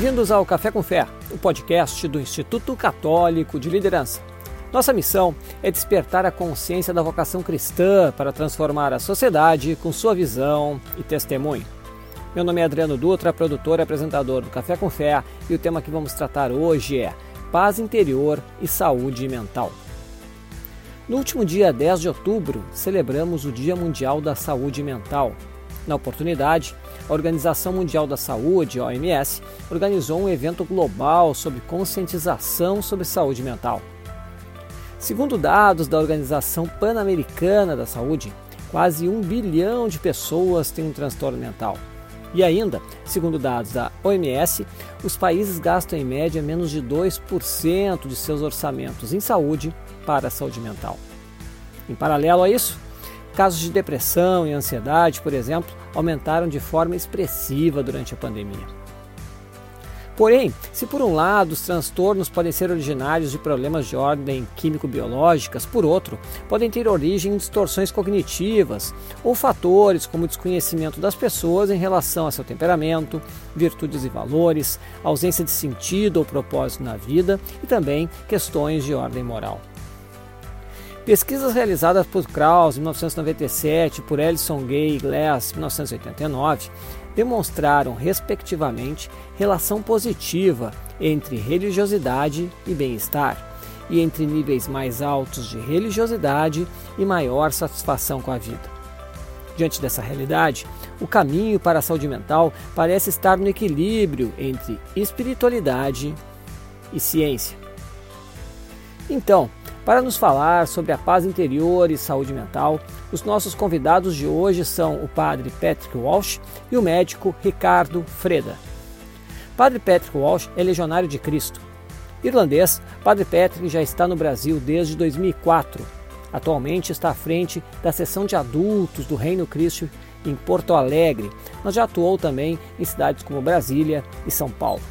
Bem-vindos ao Café com Fé, o podcast do Instituto Católico de Liderança. Nossa missão é despertar a consciência da vocação cristã para transformar a sociedade com sua visão e testemunho. Meu nome é Adriano Dutra, produtor e apresentador do Café com Fé, e o tema que vamos tratar hoje é paz interior e saúde mental. No último dia 10 de outubro, celebramos o Dia Mundial da Saúde Mental. Na oportunidade, a Organização Mundial da Saúde, OMS, organizou um evento global sobre conscientização sobre saúde mental. Segundo dados da Organização Pan-Americana da Saúde, quase um bilhão de pessoas têm um transtorno mental. E ainda, segundo dados da OMS, os países gastam em média menos de 2% de seus orçamentos em saúde para a saúde mental. Em paralelo a isso, casos de depressão e ansiedade, por exemplo, aumentaram de forma expressiva durante a pandemia. Porém, se por um lado os transtornos podem ser originários de problemas de ordem químico-biológicas, por outro, podem ter origem em distorções cognitivas ou fatores como desconhecimento das pessoas em relação a seu temperamento, virtudes e valores, ausência de sentido ou propósito na vida e também questões de ordem moral. Pesquisas realizadas por Krauss em 1997 e por Ellison Gay e Glass em 1989 demonstraram, respectivamente, relação positiva entre religiosidade e bem-estar, e entre níveis mais altos de religiosidade e maior satisfação com a vida. Diante dessa realidade, o caminho para a saúde mental parece estar no equilíbrio entre espiritualidade e ciência. Então, para nos falar sobre a paz interior e saúde mental, os nossos convidados de hoje são o padre Patrick Walsh e o médico Ricardo Freda. Padre Patrick Walsh é legionário de Cristo. Irlandês, Padre Patrick já está no Brasil desde 2004. Atualmente está à frente da seção de adultos do Reino Cristo em Porto Alegre, mas já atuou também em cidades como Brasília e São Paulo.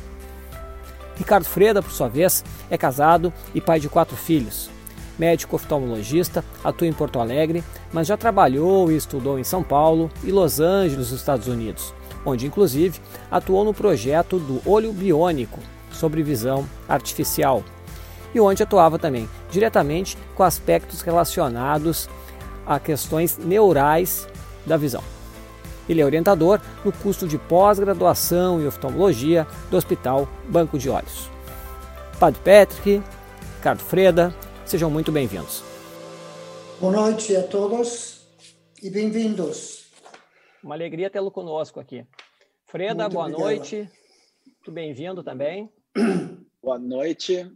Ricardo Freda, por sua vez, é casado e pai de quatro filhos médico oftalmologista, atua em Porto Alegre, mas já trabalhou e estudou em São Paulo e Los Angeles, nos Estados Unidos, onde inclusive atuou no projeto do olho biônico sobre visão artificial e onde atuava também diretamente com aspectos relacionados a questões neurais da visão. Ele é orientador no curso de pós-graduação em oftalmologia do Hospital Banco de Olhos. Padre Patrick, Ricardo Freda, Sejam muito bem-vindos. Boa noite a todos e bem-vindos. Uma alegria tê-lo conosco aqui. Freda, muito boa obrigado. noite. Muito bem-vindo também. Boa noite.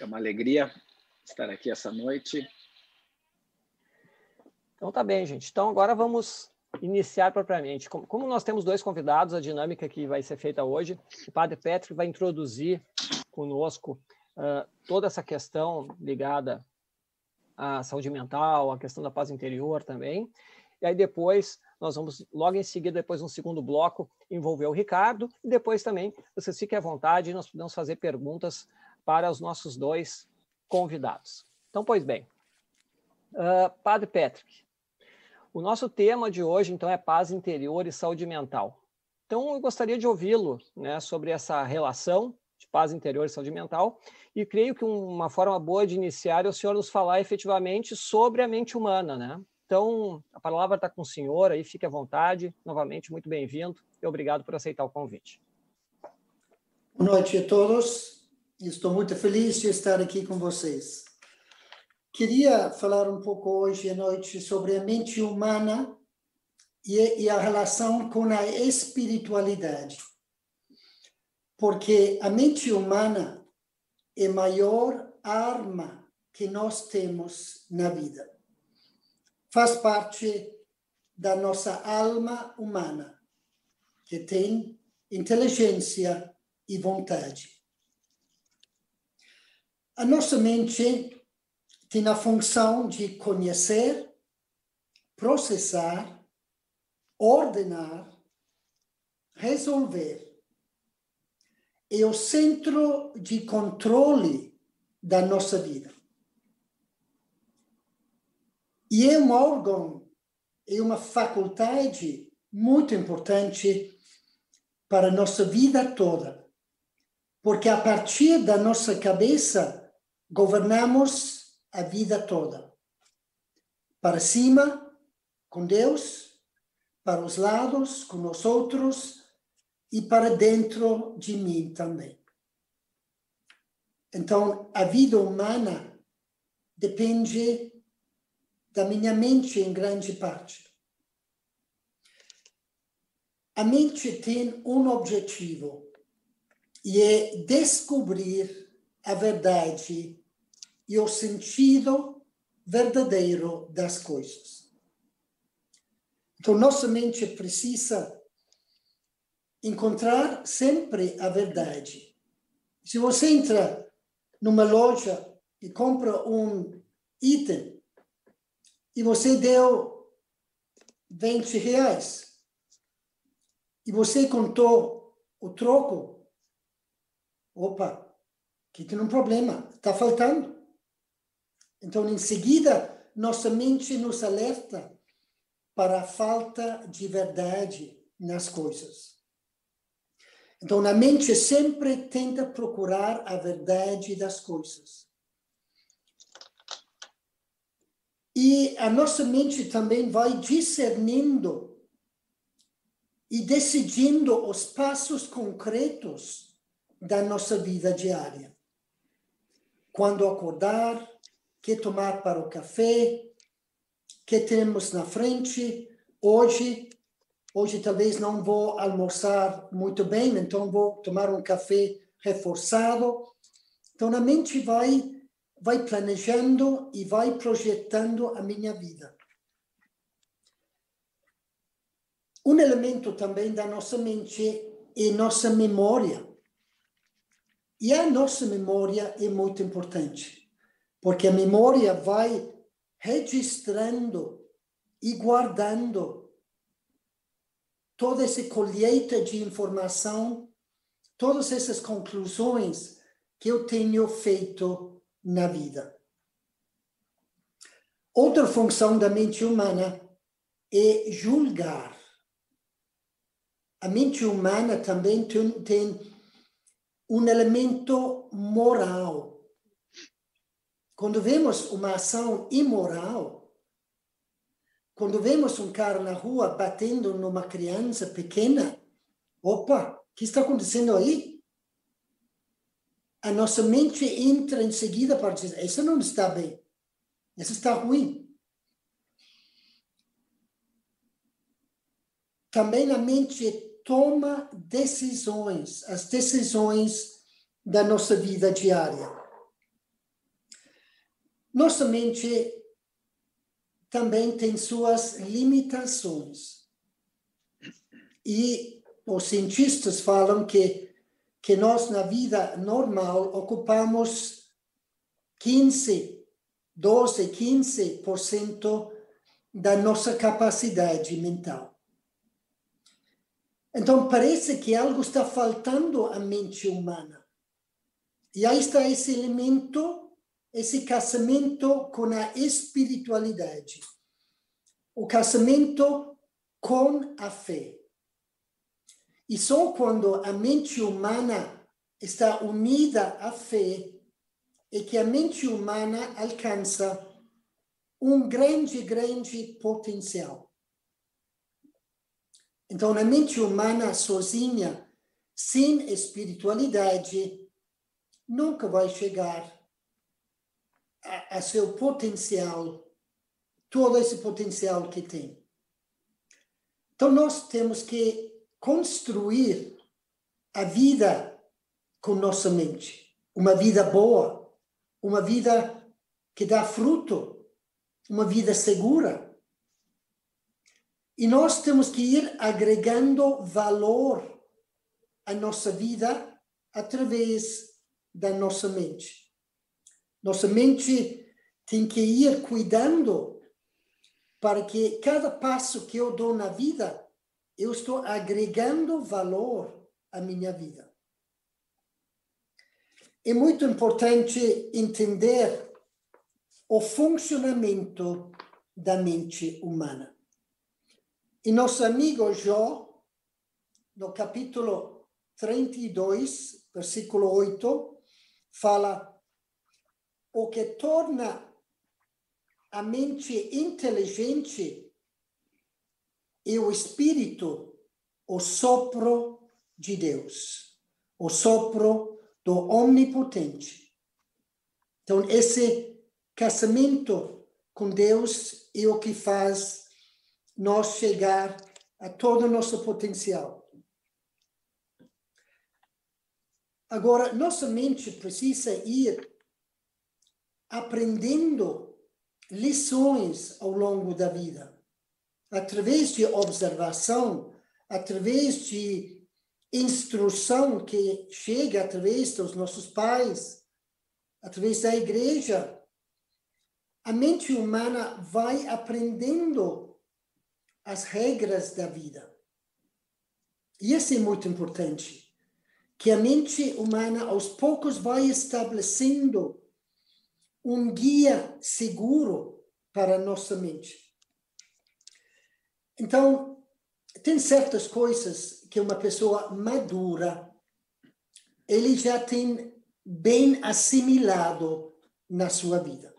É uma alegria estar aqui essa noite. Então tá bem, gente. Então agora vamos iniciar propriamente. Como nós temos dois convidados, a dinâmica que vai ser feita hoje, o Padre Petri vai introduzir conosco uh, toda essa questão ligada à saúde mental, à questão da paz interior também. E aí depois nós vamos, logo em seguida, depois um segundo bloco, envolver o Ricardo, e depois também vocês fiquem à vontade nós podemos fazer perguntas para os nossos dois convidados. Então, pois bem, uh, Padre Patrick, o nosso tema de hoje, então, é paz interior e saúde mental. Então, eu gostaria de ouvi-lo né, sobre essa relação de paz interior e saúde mental. E creio que uma forma boa de iniciar é o senhor nos falar efetivamente sobre a mente humana, né? Então, a palavra está com o senhor aí, fique à vontade. Novamente, muito bem-vindo e obrigado por aceitar o convite. Boa noite a todos. Estou muito feliz de estar aqui com vocês. Queria falar um pouco hoje à noite sobre a mente humana e a relação com a espiritualidade porque a mente humana é a maior arma que nós temos na vida. Faz parte da nossa alma humana, que tem inteligência e vontade. A nossa mente tem a função de conhecer, processar, ordenar, resolver é o centro de controle da nossa vida. E é um órgão, é uma faculdade muito importante para a nossa vida toda, porque a partir da nossa cabeça governamos a vida toda. Para cima, com Deus, para os lados, com nós outros e para dentro de mim também. Então, a vida humana depende da minha mente em grande parte. A mente tem um objetivo e é descobrir a verdade e o sentido verdadeiro das coisas. Então, nossa mente precisa encontrar sempre a verdade. Se você entra numa loja e compra um item e você deu 20 reais e você contou o troco, opa, aqui tem um problema, está faltando. Então, em seguida, nossa mente nos alerta para a falta de verdade nas coisas. Então, a mente sempre tenta procurar a verdade das coisas. E a nossa mente também vai discernindo e decidindo os passos concretos da nossa vida diária. Quando acordar, que tomar para o café, que temos na frente hoje. Hoje talvez não vou almoçar muito bem, então vou tomar um café reforçado. Então a mente vai vai planejando e vai projetando a minha vida. Um elemento também da nossa mente é nossa memória. E a nossa memória é muito importante, porque a memória vai registrando e guardando toda essa colheita de informação, todas essas conclusões que eu tenho feito na vida. Outra função da mente humana é julgar. A mente humana também tem um elemento moral. Quando vemos uma ação imoral, quando vemos um cara na rua batendo numa criança pequena, opa, o que está acontecendo aí? a nossa mente entra em seguida para dizer: isso não está bem, isso está ruim. Também a mente toma decisões, as decisões da nossa vida diária. Nossa mente também tem suas limitações. E os cientistas falam que que nós, na vida normal, ocupamos 15, 12, 15% da nossa capacidade mental. Então, parece que algo está faltando à mente humana. E aí está esse elemento, esse casamento com a espiritualidade. O casamento com a fé. E só quando a mente humana está unida à fé é que a mente humana alcança um grande, grande potencial. Então, a mente humana sozinha, sem espiritualidade, nunca vai chegar a, a seu potencial, todo esse potencial que tem. Então, nós temos que construir a vida com nossa mente. Uma vida boa, uma vida que dá fruto, uma vida segura. E nós temos que ir agregando valor à nossa vida através da nossa mente. Nossa mente tem que ir cuidando para que cada passo que eu dou na vida eu estou agregando valor à minha vida. É muito importante entender o funcionamento da mente humana. E nosso amigo Jó, no capítulo 32, versículo 8, fala: o que torna a mente inteligente é o espírito, o sopro de Deus, o sopro do Omnipotente. Então, esse casamento com Deus é o que faz nós chegar a todo o nosso potencial. Agora, nossa mente precisa ir aprendendo lições ao longo da vida, através de observação, através de instrução que chega através dos nossos pais, através da igreja. A mente humana vai aprendendo as regras da vida. E isso é muito importante, que a mente humana aos poucos vai estabelecendo um guia seguro para a nossa mente. Então, tem certas coisas que uma pessoa madura ele já tem bem assimilado na sua vida.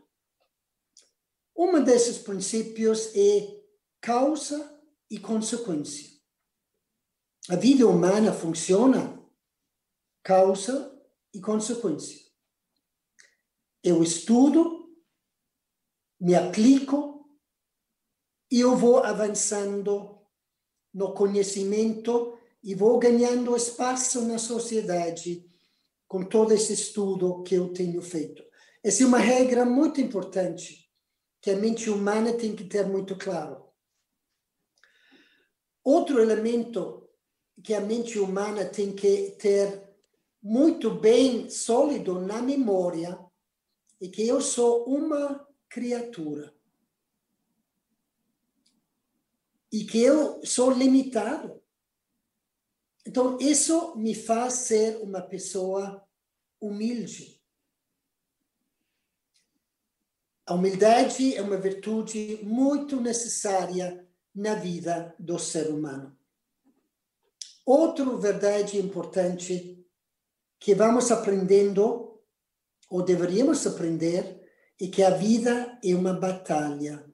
Um desses princípios é causa e consequência. A vida humana funciona causa e consequência eu estudo, me aplico e eu vou avançando no conhecimento e vou ganhando espaço na sociedade com todo esse estudo que eu tenho feito. Essa é uma regra muito importante que a mente humana tem que ter muito claro. Outro elemento que a mente humana tem que ter muito bem sólido na memória e que eu sou uma criatura. E que eu sou limitado. Então, isso me faz ser uma pessoa humilde. A humildade é uma virtude muito necessária na vida do ser humano. Outra verdade importante que vamos aprendendo ou deveríamos aprender, é que a vida é uma batalha.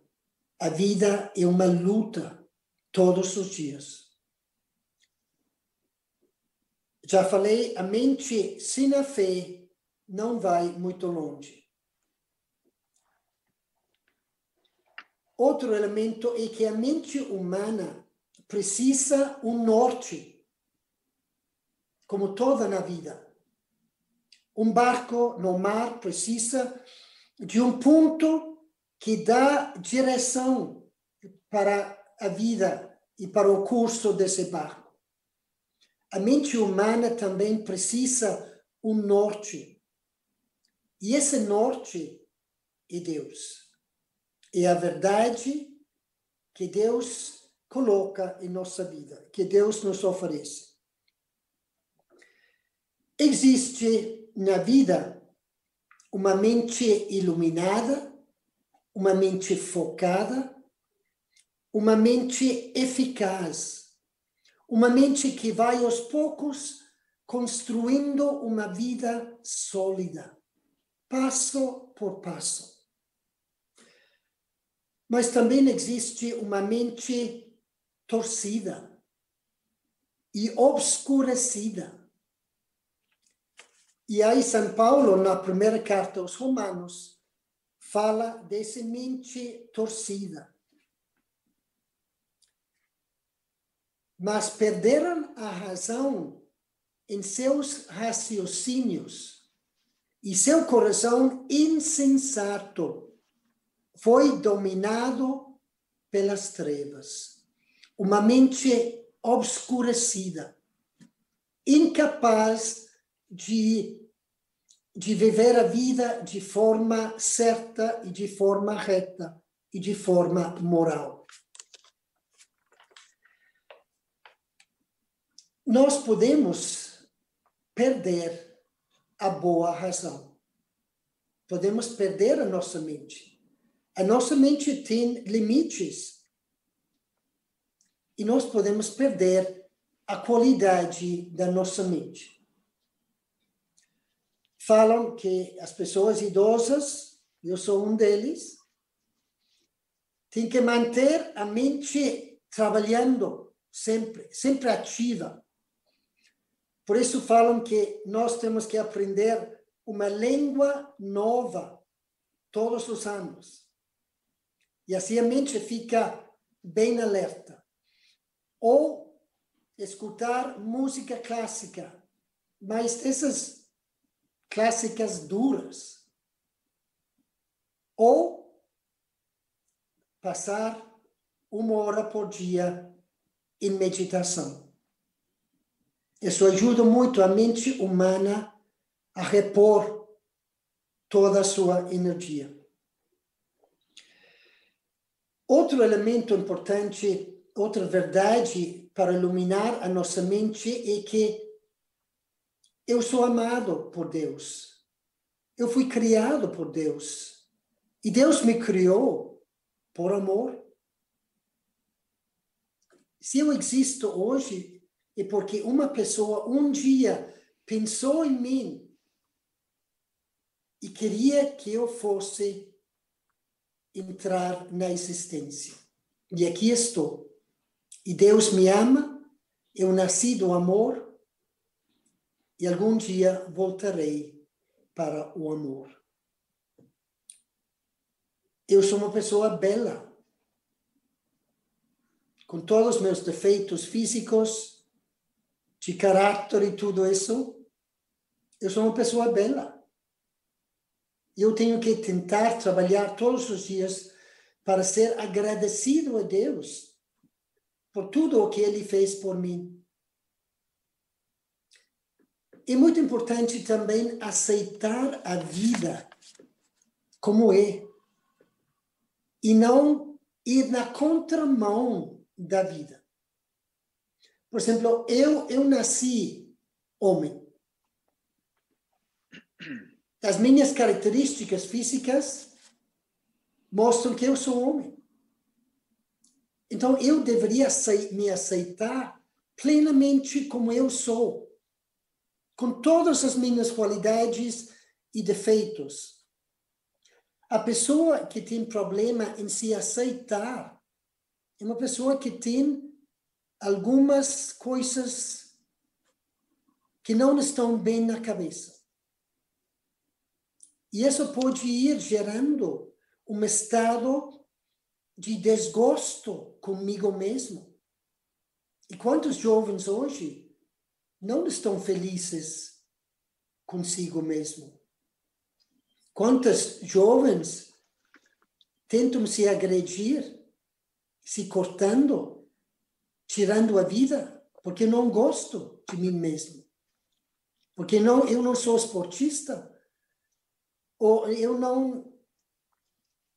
A vida é uma luta todos os dias. Já falei, a mente sem a fé não vai muito longe. Outro elemento é que a mente humana precisa um norte, como toda na vida. Um barco no mar precisa de um ponto que dá direção para a vida e para o curso desse barco. A mente humana também precisa um norte. E esse norte é Deus. É a verdade que Deus coloca em nossa vida, que Deus nos oferece. Existe na vida uma mente iluminada, uma mente focada, uma mente eficaz, uma mente que vai aos poucos construindo uma vida sólida, passo por passo. Mas também existe uma mente torcida e obscurecida e aí, São Paulo, na primeira carta aos Romanos, fala dessa mente torcida. Mas perderam a razão em seus raciocínios e seu coração insensato foi dominado pelas trevas. Uma mente obscurecida, incapaz de, de viver a vida de forma certa e de forma reta e de forma moral. Nós podemos perder a boa razão. Podemos perder a nossa mente. A nossa mente tem limites. E nós podemos perder a qualidade da nossa mente. Falam que as pessoas idosas, eu sou um deles, tem que manter a mente trabalhando sempre, sempre ativa. Por isso falam que nós temos que aprender uma língua nova todos os anos. E assim a mente fica bem alerta. Ou escutar música clássica, mas essas clássicas duras. Ou passar uma hora por dia em meditação. Isso ajuda muito a mente humana a repor toda a sua energia. Outro elemento importante, outra verdade para iluminar a nossa mente é que eu sou amado por Deus. Eu fui criado por Deus. E Deus me criou por amor. Se eu existo hoje, é porque uma pessoa um dia pensou em mim e queria que eu fosse entrar na existência. E aqui estou. E Deus me ama, eu nasci do amor e algum dia voltarei para o amor eu sou uma pessoa bela. Com todos os meus defeitos físicos, de caráter e tudo isso, eu sou uma pessoa bela. Eu tenho que tentar trabalhar todos os dias para ser agradecido a Deus por tudo o que Ele fez por mim. É muito importante também aceitar a vida como é e não ir na contramão da vida. Por exemplo, eu, eu nasci homem. As minhas características físicas mostram que eu sou homem. Então, eu deveria me aceitar plenamente como eu sou, com todas as minhas qualidades e defeitos. A pessoa que tem problema em se aceitar é uma pessoa que tem algumas coisas que não estão bem na cabeça. E isso pode ir gerando um estado de desgosto comigo mesmo. E quantos jovens hoje não estão felizes consigo mesmo? Quantas jovens tentam se agredir, se cortando, tirando a vida, porque não gosto de mim mesmo. Porque não, eu não sou esportista, ou eu não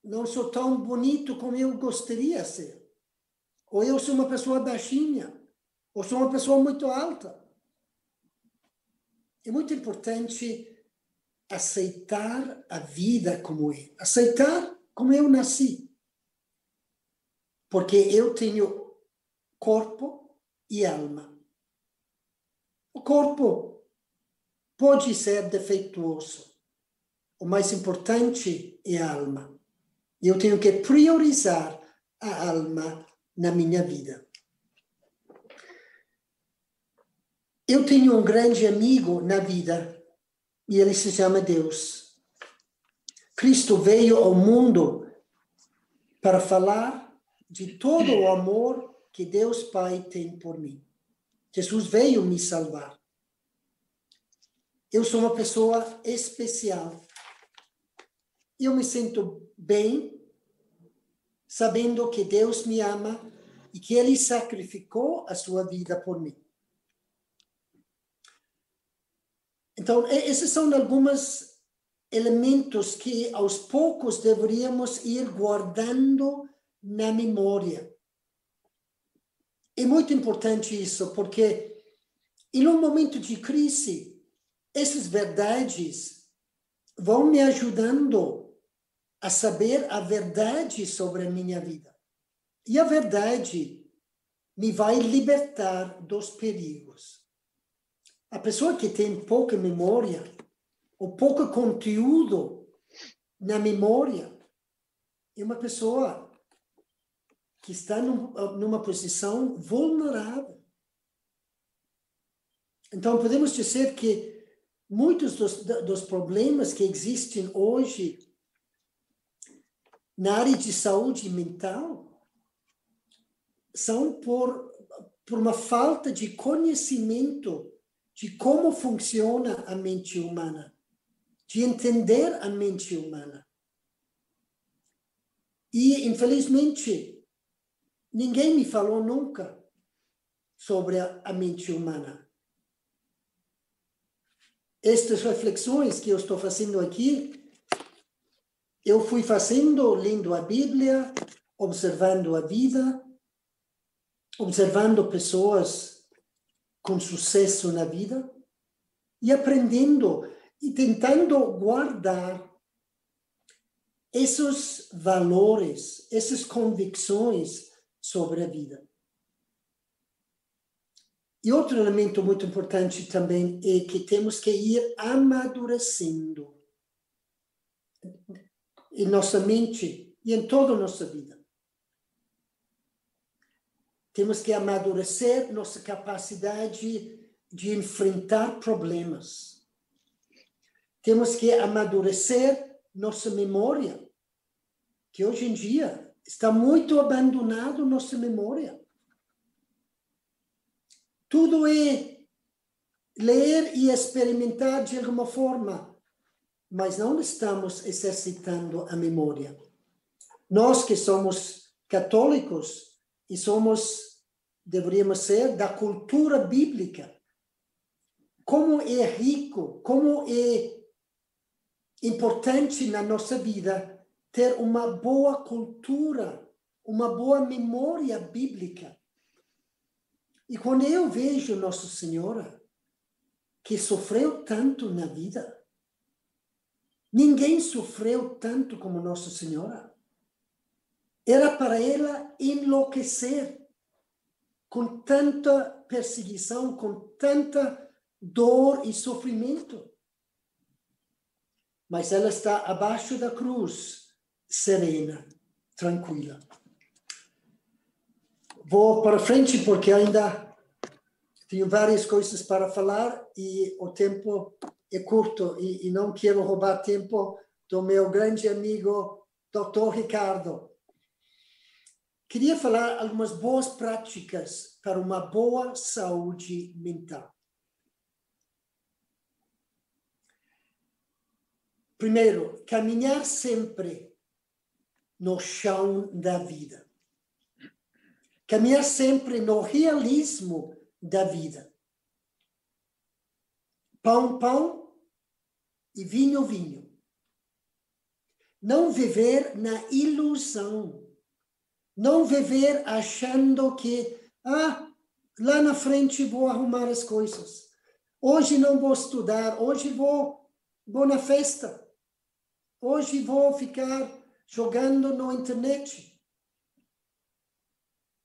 não sou tão bonito como eu gostaria de ser. Ou eu sou uma pessoa baixinha, ou sou uma pessoa muito alta. É muito importante aceitar a vida como é, aceitar como eu nasci. Porque eu tenho corpo e alma. O corpo pode ser defeituoso. O mais importante é a alma. Eu tenho que priorizar a alma na minha vida. Eu tenho um grande amigo na vida e ele se chama Deus. Cristo veio ao mundo para falar de todo o amor que Deus Pai tem por mim. Jesus veio me salvar. Eu sou uma pessoa especial. Eu me sinto bem sabendo que Deus me ama e que Ele sacrificou a sua vida por mim. Então, esses são alguns elementos que aos poucos deveríamos ir guardando na memória. É muito importante isso, porque em um momento de crise, essas verdades vão me ajudando a saber a verdade sobre a minha vida. E a verdade me vai libertar dos perigos. A pessoa que tem pouca memória ou pouco conteúdo na memória, é uma pessoa que está num, numa posição vulnerável. Então, podemos dizer que muitos dos, dos problemas que existem hoje na área de saúde mental são por, por uma falta de conhecimento de como funciona a mente humana, de entender a mente humana. E, infelizmente, ninguém me falou nunca sobre a, mente humana. Estas reflexões que eu estou fazendo aqui, eu fui fazendo lendo a Bíblia, observando a vida, observando pessoas com sucesso na vida e aprendendo e tentando guardar esses valores, essas convicções sobre a vida. E outro elemento muito importante também é que temos que ir amadurecendo em nossa mente e em toda a nossa vida. Temos que amadurecer nossa capacidade de enfrentar problemas. Temos que amadurecer nossa memória, que hoje em dia está muito abandonado nossa memória. Tudo é ler e experimentar de alguma forma, mas não estamos exercitando a memória. Nós que somos católicos, e somos, deveríamos ser, da cultura bíblica. Como é rico, como é importante na nossa vida ter uma boa cultura, uma boa memória bíblica. E quando eu vejo Nossa Senhora, que sofreu tanto na vida, ninguém sofreu tanto como Nossa Senhora. Era para ela enlouquecer com tanta perseguição, com tanta dor e sofrimento. Mas ela está abaixo da cruz, serena, tranquila. Vou para frente porque ainda tenho várias coisas para falar e o tempo é curto e, e não quero roubar tempo do meu grande amigo Dr. Ricardo. Queria falar algumas boas práticas para uma boa saúde mental. Primeiro, caminhar sempre no chão da vida. Caminhar sempre no realismo da vida. Pão, pão e vinho, vinho. Não viver na ilusão não viver achando que, ah, lá na frente vou arrumar as coisas. Hoje não vou estudar, hoje vou, vou na festa. Hoje vou ficar jogando na internet.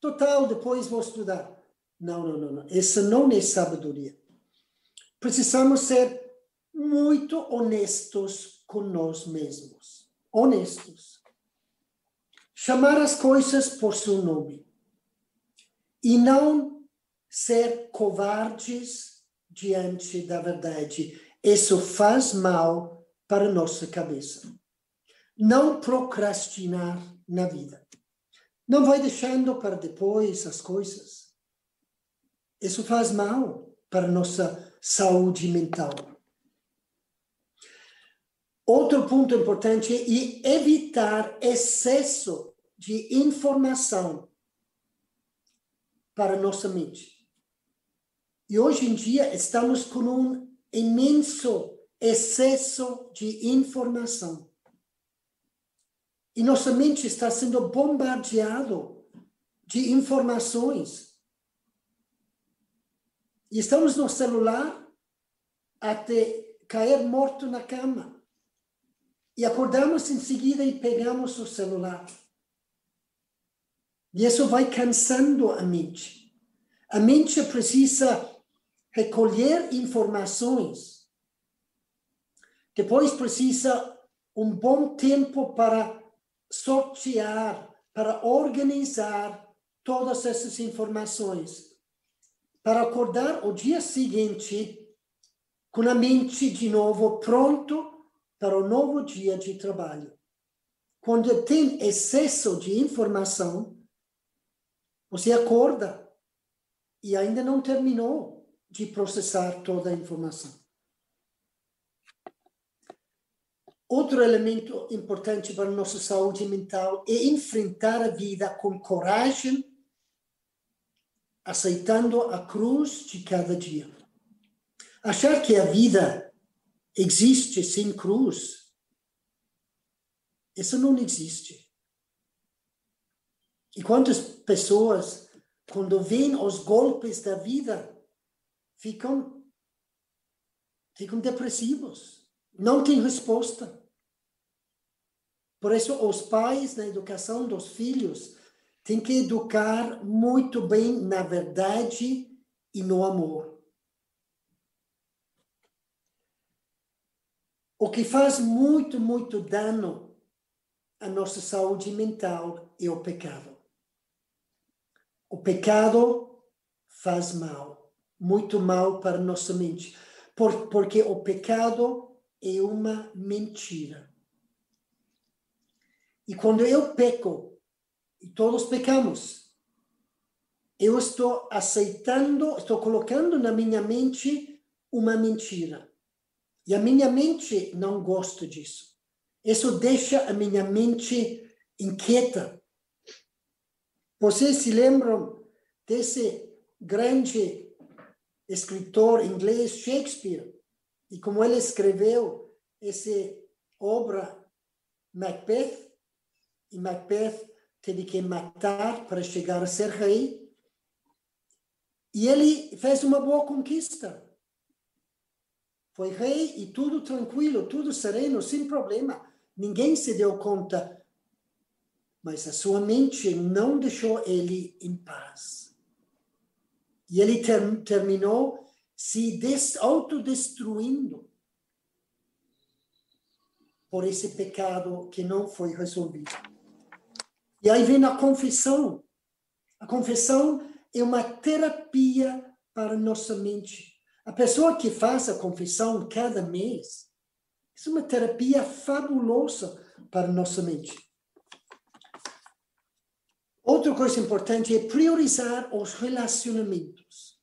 Total, depois vou estudar. Não, não, não, não. Isso não é sabedoria. Precisamos ser muito honestos com nós mesmos. Honestos chamar as coisas por seu nome e não ser covardes diante da verdade. Isso faz mal para nossa cabeça. Não procrastinar na vida. Não vai deixando para depois as coisas. Isso faz mal para nossa saúde mental. Outro ponto importante é evitar excesso de informação para nossa mente. E hoje em dia estamos com um imenso excesso de informação. E nossa mente está sendo bombardeado de informações. E estamos no celular até cair morto na cama. E acordamos em seguida e pegamos o celular. E isso vai cansando a mente. A mente precisa recolher informações, Depois precisa um bom tempo para sortear, para organizar todas essas informações, para acordar o dia seguinte com a mente de novo pronto para o novo dia de trabalho. Quando tem excesso de informação, você acorda e ainda não terminou de processar toda a informação. Outro elemento importante para a nossa saúde mental é enfrentar a vida com coragem, aceitando a cruz de cada dia. Achar que a vida existe sem cruz, isso não existe. E quantas pessoas, quando veem os golpes da vida, ficam, ficam depressivos, não têm resposta. Por isso, os pais, na educação dos filhos, têm que educar muito bem na verdade e no amor. O que faz muito, muito dano à nossa saúde mental é o pecado. O pecado faz mal, muito mal para nossa mente, porque o pecado é uma mentira. E quando eu peco, e todos pecamos, eu estou aceitando, estou colocando na minha mente uma mentira. E a minha mente não gosta disso. Isso deixa a minha mente inquieta. Vocês se lembram desse grande escritor inglês Shakespeare e como ele escreveu essa obra Macbeth? e Macbeth teve que matar para chegar a ser rei. E ele fez uma boa conquista. Foi rei e tudo tranquilo, tudo sereno, sem problema. Ninguém se deu conta. Mas a sua mente não deixou ele em paz. E ele ter, terminou se des, autodestruindo por esse pecado que não foi resolvido. E aí vem a confissão. A confissão é uma terapia para nossa mente. A pessoa que faz a confissão cada mês, é uma terapia fabulosa para nossa mente. Outra coisa importante é priorizar os relacionamentos.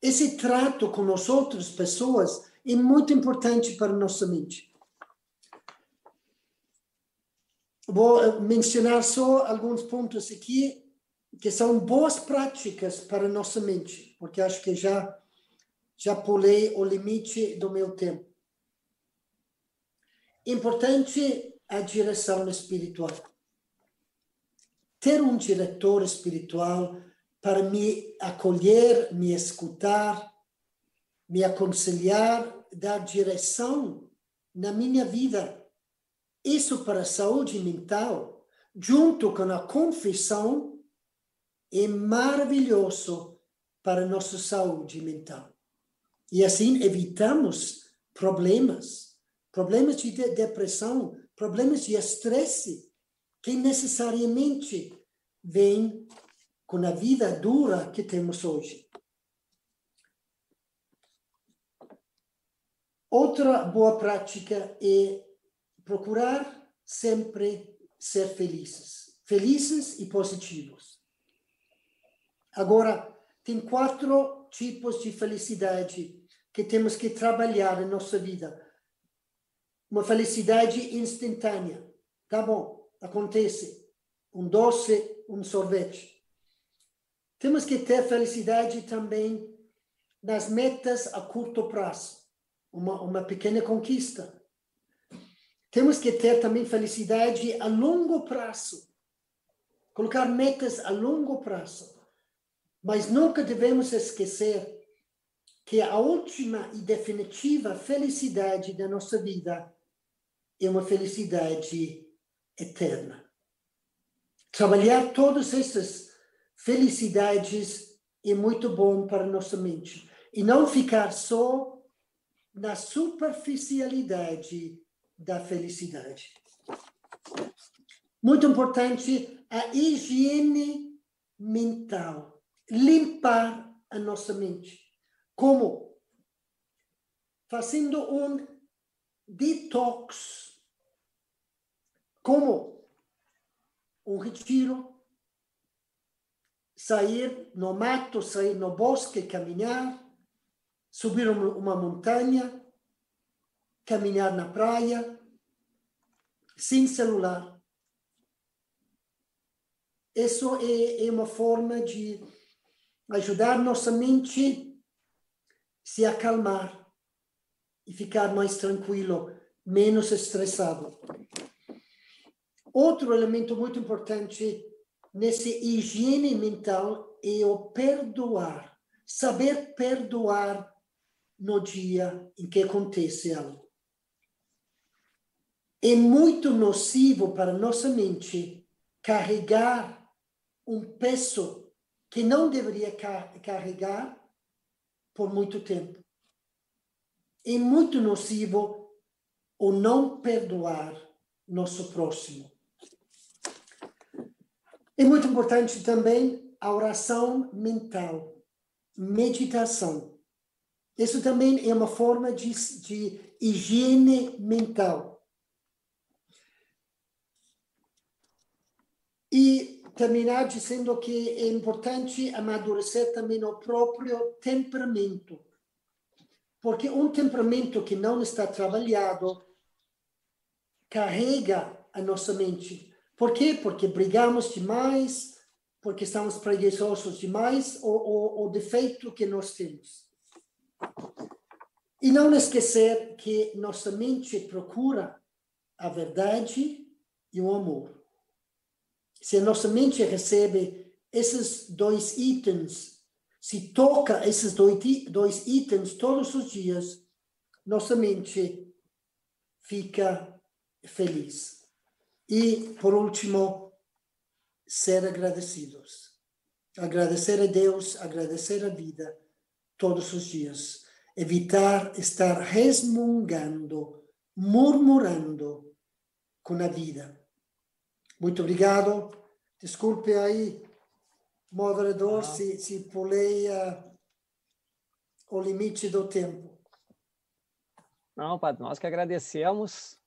Esse trato com as outras pessoas é muito importante para nossa mente. Vou mencionar só alguns pontos aqui que são boas práticas para nossa mente, porque acho que já já pulei o limite do meu tempo. Importante a direção espiritual. Ter um diretor espiritual para me acolher, me escutar, me aconselhar, dar direção na minha vida isso para a saúde mental, junto com a confissão, é maravilhoso para a nossa saúde mental. E assim evitamos problemas, problemas de depressão, problemas de estresse, que necessariamente vêm com a vida dura que temos hoje. Outra boa prática é procurar sempre ser felizes, felizes e positivos. Agora, tem quatro tipos de felicidade que temos que trabalhar em nossa vida. Uma felicidade instantânea. Tá bom, acontece. Um doce, um sorvete. Temos que ter felicidade também nas metas a curto prazo. Uma, uma pequena conquista temos que ter também felicidade a longo prazo. Colocar metas a longo prazo. Mas nunca devemos esquecer que a última e definitiva felicidade da nossa vida é uma felicidade eterna. Trabalhar todas essas felicidades é muito bom para nossa mente. E não ficar só na superficialidade da felicidade. Muito importante a higiene mental, limpar a nossa mente. Como? Fazendo um detox. Como? Um retiro, sair no mato, sair no bosque, caminhar, subir uma montanha, caminhar na praia, sem celular. Isso é, é uma forma de ajudar nossa mente se acalmar e ficar mais tranquilo, menos estressado. Outro elemento muito importante nessa higiene mental é o perdoar, saber perdoar no dia em que acontece algo. É muito nocivo para nossa mente carregar um peso que não deveria carregar por muito tempo. É muito nocivo o não perdoar nosso próximo. É muito importante também a oração mental, meditação. Isso também é uma forma de, de higiene mental. E terminar dizendo que é importante amadurecer também o próprio temperamento. Porque um temperamento que não está trabalhado carrega a nossa mente. Por quê? Porque brigamos demais, porque estamos preguiçosos demais, ou o defeito que nós temos. E não esquecer que nossa mente procura a verdade e o amor se a nossa mente recebe esses dois itens, se toca esses dois itens todos os dias, nossa mente fica feliz. E, por último, ser agradecidos. Agradecer a Deus, agradecer a vida todos os dias. Evitar estar resmungando, murmurando com a vida muito obrigado. Desculpe aí, moderador, ah. se, se pulei uh, o limite do tempo. Não, Padre, nós que agradecemos.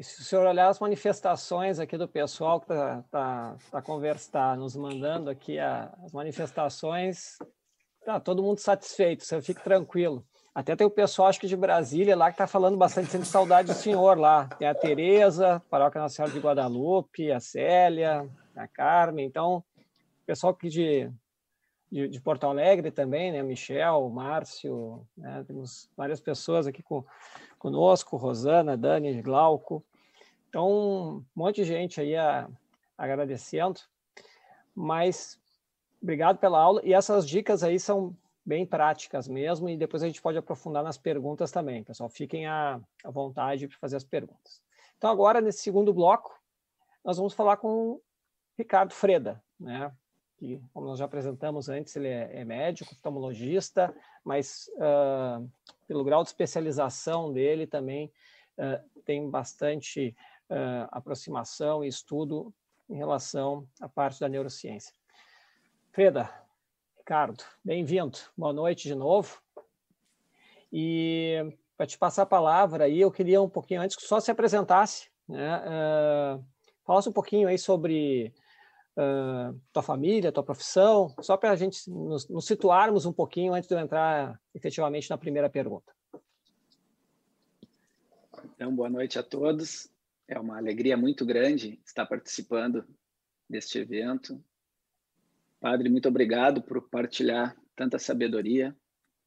Se o senhor olhar as manifestações aqui do pessoal que está tá, tá, conversa, tá nos mandando aqui a, as manifestações, tá todo mundo satisfeito, você fique tranquilo. Até tem o pessoal, acho que de Brasília, lá que está falando bastante, sendo saudade do senhor lá. Tem a Tereza, Paróquia Nossa Senhora de Guadalupe, a Célia, a Carmen. Então, o pessoal aqui de, de, de, Porto Alegre também, né? Michel, Márcio, né? temos várias pessoas aqui com, conosco, Rosana, Dani, Glauco. Então, um monte de gente aí a, agradecendo. Mas, obrigado pela aula. E essas dicas aí são bem práticas mesmo, e depois a gente pode aprofundar nas perguntas também. Pessoal, fiquem à, à vontade para fazer as perguntas. Então, agora, nesse segundo bloco, nós vamos falar com o Ricardo Freda, né? Que, como nós já apresentamos antes, ele é, é médico, oftalmologista, mas uh, pelo grau de especialização dele também uh, tem bastante uh, aproximação e estudo em relação à parte da neurociência. Freda, Ricardo, bem-vindo. Boa noite de novo. E para te passar a palavra aí, eu queria um pouquinho antes que só se apresentasse, né? Falasse um pouquinho aí sobre uh, tua família, tua profissão, só para a gente nos, nos, situarmos um pouquinho antes de eu entrar efetivamente na primeira pergunta. Então, boa noite a todos. É uma alegria muito grande estar participando deste evento. Padre, muito obrigado por partilhar tanta sabedoria.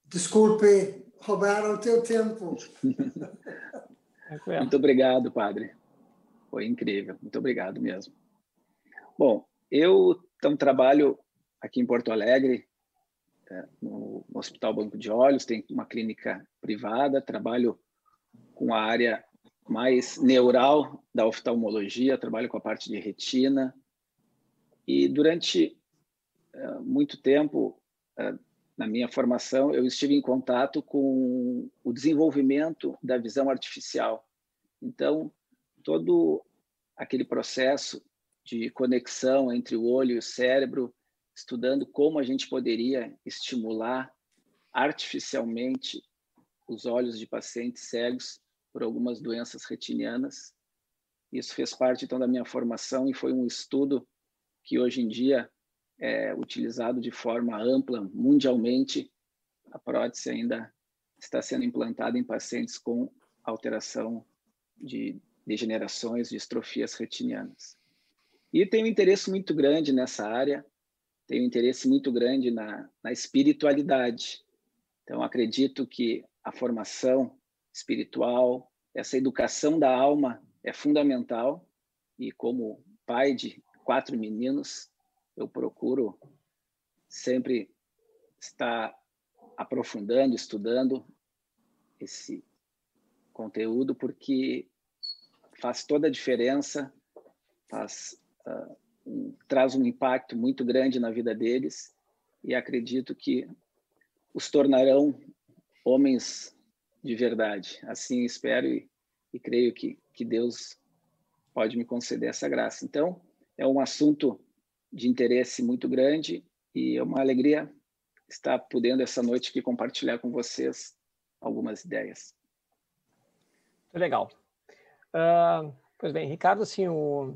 Desculpe, roubaram o teu tempo. muito obrigado, Padre. Foi incrível. Muito obrigado mesmo. Bom, eu então, trabalho aqui em Porto Alegre, é, no Hospital Banco de Olhos, tem uma clínica privada, trabalho com a área mais neural da oftalmologia, trabalho com a parte de retina. E durante muito tempo, na minha formação, eu estive em contato com o desenvolvimento da visão artificial. Então, todo aquele processo de conexão entre o olho e o cérebro, estudando como a gente poderia estimular artificialmente os olhos de pacientes cegos por algumas doenças retinianas. Isso fez parte então da minha formação e foi um estudo que hoje em dia é utilizado de forma ampla mundialmente. A prótese ainda está sendo implantada em pacientes com alteração de degenerações, de estrofias retinianas. E tem um interesse muito grande nessa área, tem um interesse muito grande na, na espiritualidade. Então, acredito que a formação espiritual, essa educação da alma é fundamental. E como pai de quatro meninos, eu procuro sempre estar aprofundando, estudando esse conteúdo, porque faz toda a diferença, faz, um, traz um impacto muito grande na vida deles e acredito que os tornarão homens de verdade. Assim espero e, e creio que, que Deus pode me conceder essa graça. Então, é um assunto de interesse muito grande e é uma alegria estar podendo essa noite aqui compartilhar com vocês algumas ideias. Muito legal. Uh, pois bem, Ricardo, assim, o,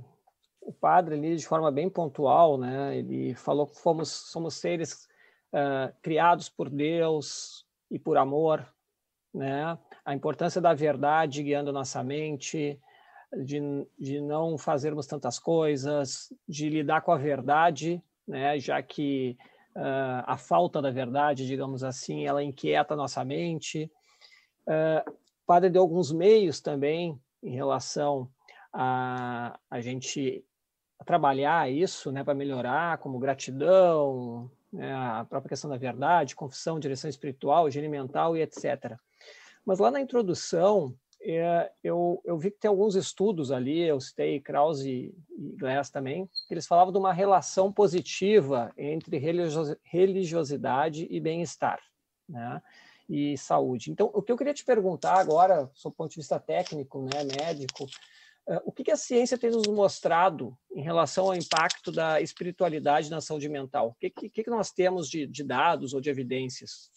o padre ali, de forma bem pontual, né, ele falou que fomos, somos seres uh, criados por Deus e por amor, né, a importância da verdade guiando nossa mente, de, de não fazermos tantas coisas, de lidar com a verdade, né, já que uh, a falta da verdade, digamos assim, ela inquieta nossa mente. Uh, o padre deu alguns meios também em relação a a gente trabalhar isso, né, para melhorar, como gratidão, né, a própria questão da verdade, confissão, direção espiritual, higiene mental e etc. Mas lá na introdução, é, eu, eu vi que tem alguns estudos ali, eu citei Krause e, Glass também, que eles falavam de uma relação positiva entre religiosidade e bem-estar. Né? e saúde. Então, o que eu queria te perguntar agora, do ponto de vista técnico, né, médico, o que, que, a ciência tem nos mostrado em relação ao impacto da espiritualidade na saúde mental? O que, que, que nós temos de, de dados ou de evidências?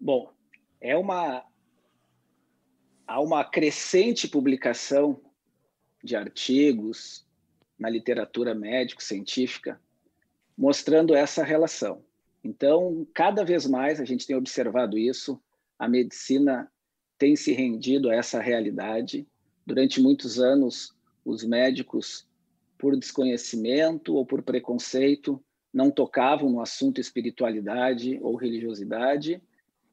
Bom, é uma há uma crescente publicação de artigos na literatura médico-científica mostrando essa relação. Então, cada vez mais a gente tem observado isso, a medicina tem se rendido a essa realidade. Durante muitos anos, os médicos, por desconhecimento ou por preconceito, não tocavam no assunto espiritualidade ou religiosidade,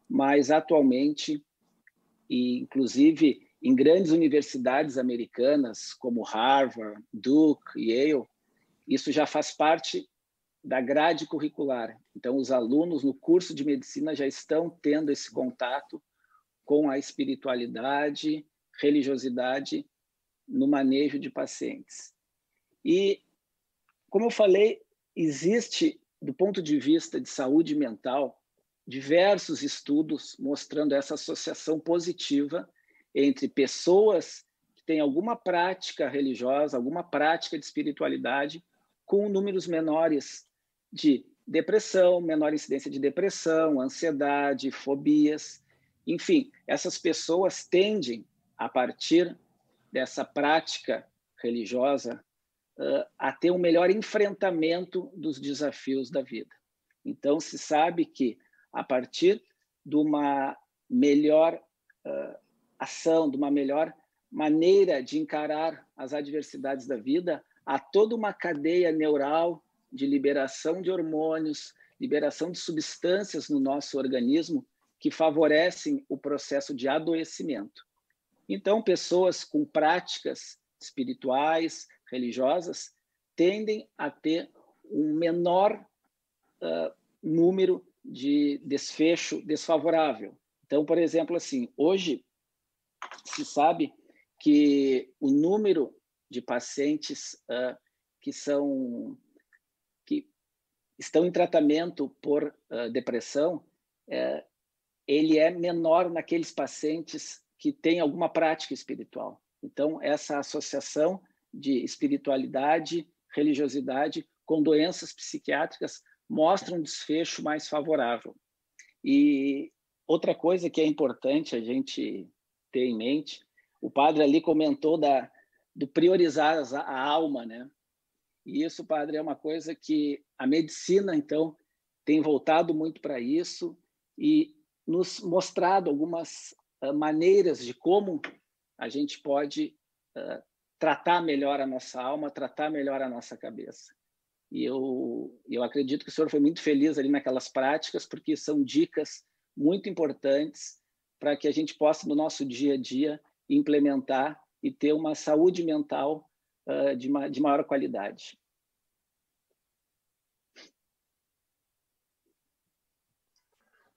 mas atualmente, e inclusive em grandes universidades americanas como Harvard, Duke, Yale, isso já faz parte da grade curricular. Então, os alunos no curso de medicina já estão tendo esse contato com a espiritualidade, religiosidade no manejo de pacientes. E, como eu falei, existe, do ponto de vista de saúde mental, diversos estudos mostrando essa associação positiva entre pessoas que têm alguma prática religiosa, alguma prática de espiritualidade, com números menores de depressão, menor incidência de depressão, ansiedade, fobias. Enfim, essas pessoas tendem, a partir dessa prática religiosa, a ter um melhor enfrentamento dos desafios da vida. Então, se sabe que, a partir de uma melhor ação, de uma melhor maneira de encarar as adversidades da vida, há toda uma cadeia neural de liberação de hormônios, liberação de substâncias no nosso organismo que favorecem o processo de adoecimento. Então, pessoas com práticas espirituais, religiosas, tendem a ter um menor uh, número de desfecho desfavorável. Então, por exemplo, assim, hoje se sabe que o número de pacientes uh, que são estão em tratamento por uh, depressão, é, ele é menor naqueles pacientes que têm alguma prática espiritual. Então, essa associação de espiritualidade, religiosidade com doenças psiquiátricas mostra um desfecho mais favorável. E outra coisa que é importante a gente ter em mente, o padre ali comentou da, do priorizar a alma, né? E isso, padre, é uma coisa que a medicina, então, tem voltado muito para isso e nos mostrado algumas uh, maneiras de como a gente pode uh, tratar melhor a nossa alma, tratar melhor a nossa cabeça. E eu, eu acredito que o senhor foi muito feliz ali naquelas práticas, porque são dicas muito importantes para que a gente possa, no nosso dia a dia, implementar e ter uma saúde mental uh, de, ma de maior qualidade.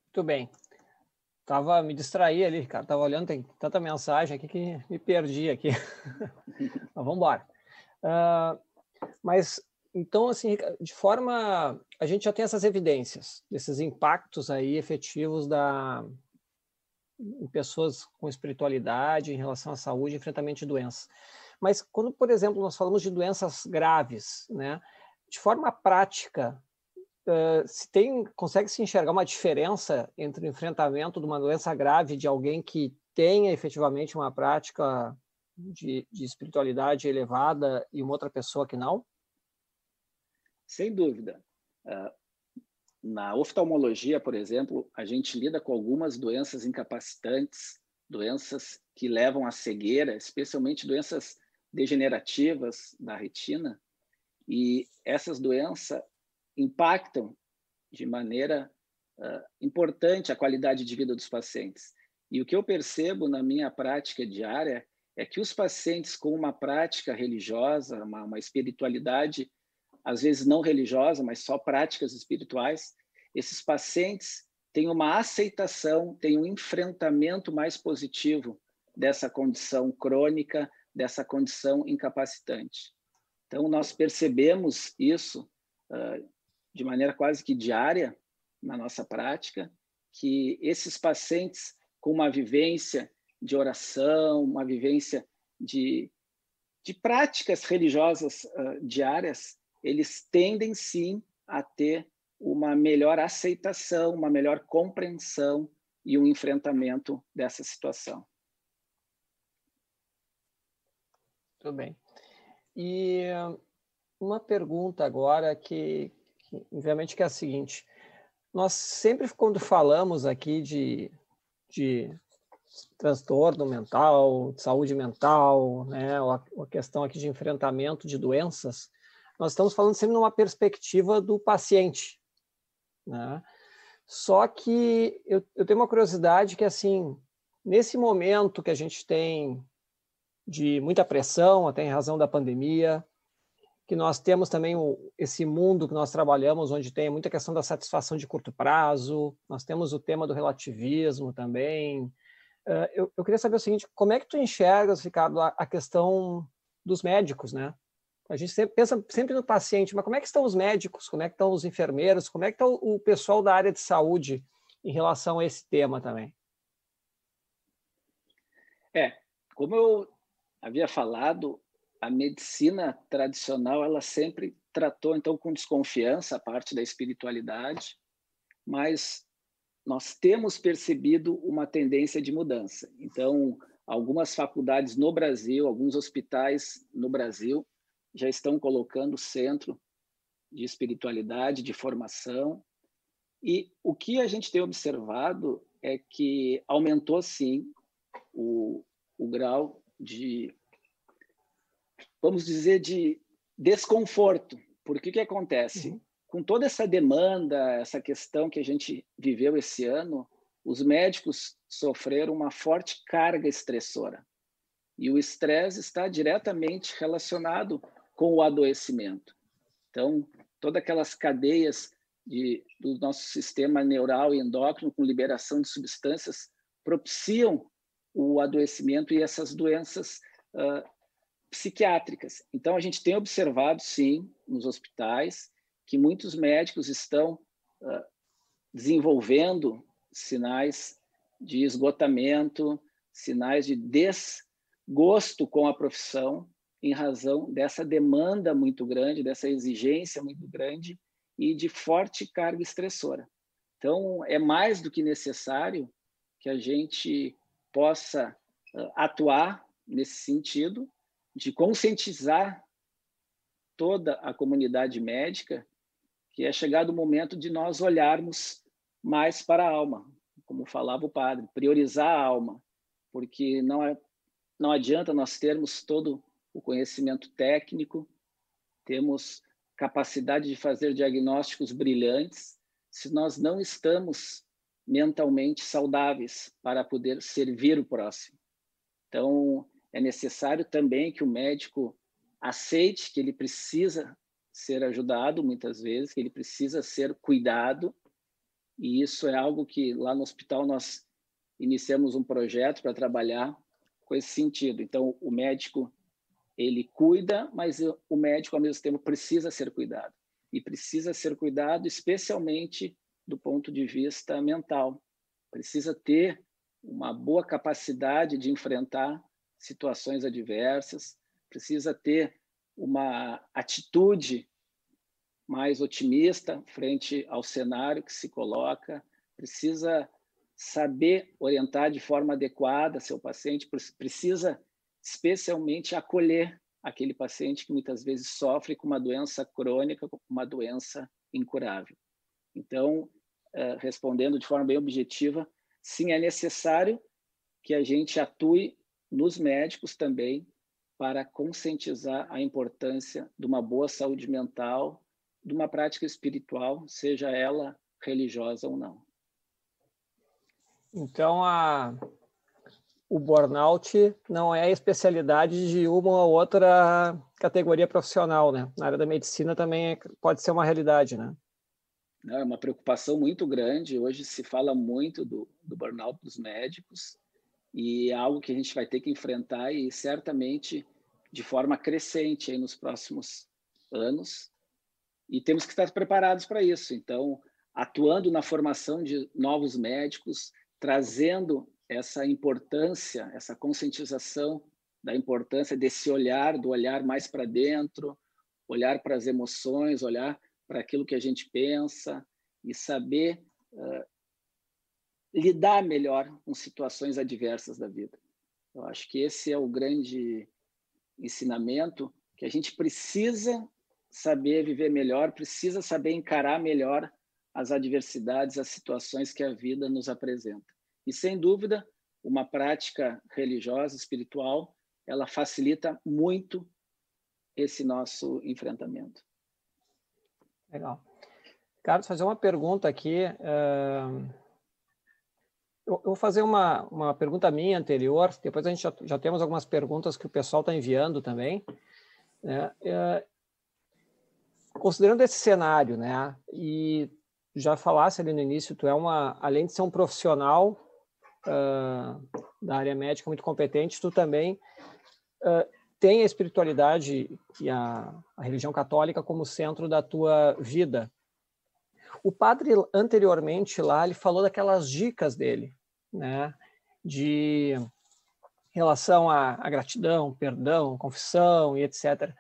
Muito bem. Tava me distraí ali, cara. Tava olhando, tem tanta mensagem aqui que me perdi aqui. mas vamos embora. Uh, mas então, assim, de forma, a gente já tem essas evidências desses impactos aí efetivos da em pessoas com espiritualidade em relação à saúde, enfrentamento de doenças. Mas quando, por exemplo, nós falamos de doenças graves, né, de forma prática, uh, se tem, consegue se enxergar uma diferença entre o enfrentamento de uma doença grave de alguém que tenha efetivamente uma prática de, de espiritualidade elevada e uma outra pessoa que não? Sem dúvida. Uh, na oftalmologia, por exemplo, a gente lida com algumas doenças incapacitantes, doenças que levam à cegueira, especialmente doenças degenerativas da retina, e essas doenças impactam de maneira uh, importante a qualidade de vida dos pacientes. E o que eu percebo na minha prática diária é que os pacientes com uma prática religiosa, uma, uma espiritualidade às vezes não religiosa, mas só práticas espirituais, esses pacientes têm uma aceitação, têm um enfrentamento mais positivo dessa condição crônica, dessa condição incapacitante. Então, nós percebemos isso uh, de maneira quase que diária na nossa prática, que esses pacientes com uma vivência de oração, uma vivência de, de práticas religiosas uh, diárias, eles tendem sim a ter uma melhor aceitação, uma melhor compreensão e um enfrentamento dessa situação. Tudo bem. E uma pergunta agora que, obviamente, que é a seguinte: nós sempre quando falamos aqui de, de transtorno mental, de saúde mental, né, a questão aqui de enfrentamento de doenças, nós estamos falando sempre numa perspectiva do paciente. Né? Só que eu, eu tenho uma curiosidade que, assim, nesse momento que a gente tem de muita pressão, até em razão da pandemia, que nós temos também o, esse mundo que nós trabalhamos, onde tem muita questão da satisfação de curto prazo, nós temos o tema do relativismo também. Uh, eu, eu, queria saber o seguinte, como é que tu enxergas, Ricardo, a, a questão dos médicos, né? A gente sempre pensa sempre no paciente, mas como é que estão os médicos, como é que estão os enfermeiros, como é que está o, o pessoal da área de saúde em relação a esse tema também? É, como eu havia falado, a medicina tradicional ela sempre tratou então com desconfiança a parte da espiritualidade, mas nós temos percebido uma tendência de mudança. Então, algumas faculdades no Brasil, alguns hospitais no Brasil já estão colocando centro de espiritualidade, de formação. E o que a gente tem observado é que aumentou, sim, o, o grau de, vamos dizer, de desconforto. Porque o que acontece? Uhum. Com toda essa demanda, essa questão que a gente viveu esse ano, os médicos sofreram uma forte carga estressora. E o estresse está diretamente relacionado com o adoecimento. Então, todas aquelas cadeias de, do nosso sistema neural e endócrino com liberação de substâncias propiciam o adoecimento e essas doenças uh, psiquiátricas. Então, a gente tem observado, sim, nos hospitais, que muitos médicos estão uh, desenvolvendo sinais de esgotamento, sinais de desgosto com a profissão, em razão dessa demanda muito grande, dessa exigência muito grande e de forte carga estressora. Então, é mais do que necessário que a gente possa uh, atuar nesse sentido de conscientizar toda a comunidade médica que é chegado o momento de nós olharmos mais para a alma, como falava o padre, priorizar a alma, porque não é não adianta nós termos todo o conhecimento técnico, temos capacidade de fazer diagnósticos brilhantes, se nós não estamos mentalmente saudáveis para poder servir o próximo. Então, é necessário também que o médico aceite que ele precisa ser ajudado muitas vezes, que ele precisa ser cuidado, e isso é algo que lá no hospital nós iniciamos um projeto para trabalhar com esse sentido. Então, o médico ele cuida, mas o médico ao mesmo tempo precisa ser cuidado e precisa ser cuidado especialmente do ponto de vista mental. Precisa ter uma boa capacidade de enfrentar situações adversas, precisa ter uma atitude mais otimista frente ao cenário que se coloca, precisa saber orientar de forma adequada seu paciente, precisa especialmente acolher aquele paciente que muitas vezes sofre com uma doença crônica, com uma doença incurável. Então, eh, respondendo de forma bem objetiva, sim, é necessário que a gente atue nos médicos também para conscientizar a importância de uma boa saúde mental, de uma prática espiritual, seja ela religiosa ou não. Então, a, o burnout não é a especialidade de uma ou outra categoria profissional, né? Na área da medicina também é, pode ser uma realidade, né? É uma preocupação muito grande. Hoje se fala muito do, do burnout dos médicos e é algo que a gente vai ter que enfrentar e certamente de forma crescente aí nos próximos anos. E temos que estar preparados para isso. Então, atuando na formação de novos médicos, trazendo essa importância, essa conscientização da importância desse olhar, do olhar mais para dentro, olhar para as emoções, olhar para aquilo que a gente pensa e saber uh, lidar melhor com situações adversas da vida. Eu acho que esse é o grande ensinamento que a gente precisa saber viver melhor, precisa saber encarar melhor as adversidades, as situações que a vida nos apresenta. E sem dúvida, uma prática religiosa, espiritual, ela facilita muito esse nosso enfrentamento. Legal. Carlos, fazer uma pergunta aqui. Uh eu, vou fazer uma, uma pergunta minha anterior, depois a gente já, já temos algumas perguntas que o pessoal está enviando também. Né? É, considerando esse cenário, né, e já falasse ali no início, tu é uma, além de ser um profissional uh, da área médica muito competente, tu também uh, tem a espiritualidade e a, a religião católica como centro da tua vida. O padre anteriormente lá, ele falou daquelas dicas dele, né, de relação à, à gratidão, perdão, confissão e etc.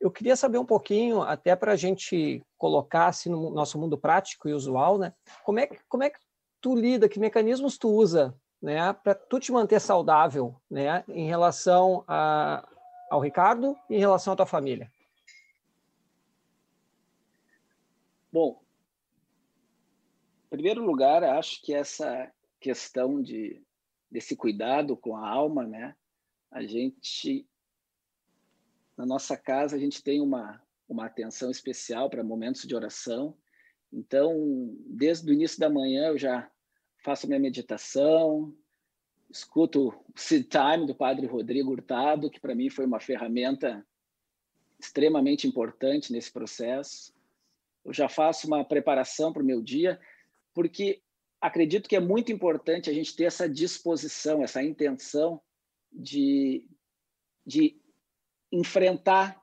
Eu queria saber um pouquinho, até para a gente colocar assim no nosso mundo prático e usual, né? Como é que, como é que tu lida, que mecanismos tu usa, né, para tu te manter saudável, né, em relação a, ao Ricardo e em relação à tua família? Bom, em primeiro lugar, acho que essa questão de desse cuidado com a alma, né? A gente na nossa casa a gente tem uma uma atenção especial para momentos de oração. Então, desde o início da manhã eu já faço minha meditação, escuto o Seed Time do Padre Rodrigo Hurtado, que para mim foi uma ferramenta extremamente importante nesse processo. Eu já faço uma preparação para o meu dia, porque acredito que é muito importante a gente ter essa disposição, essa intenção de, de enfrentar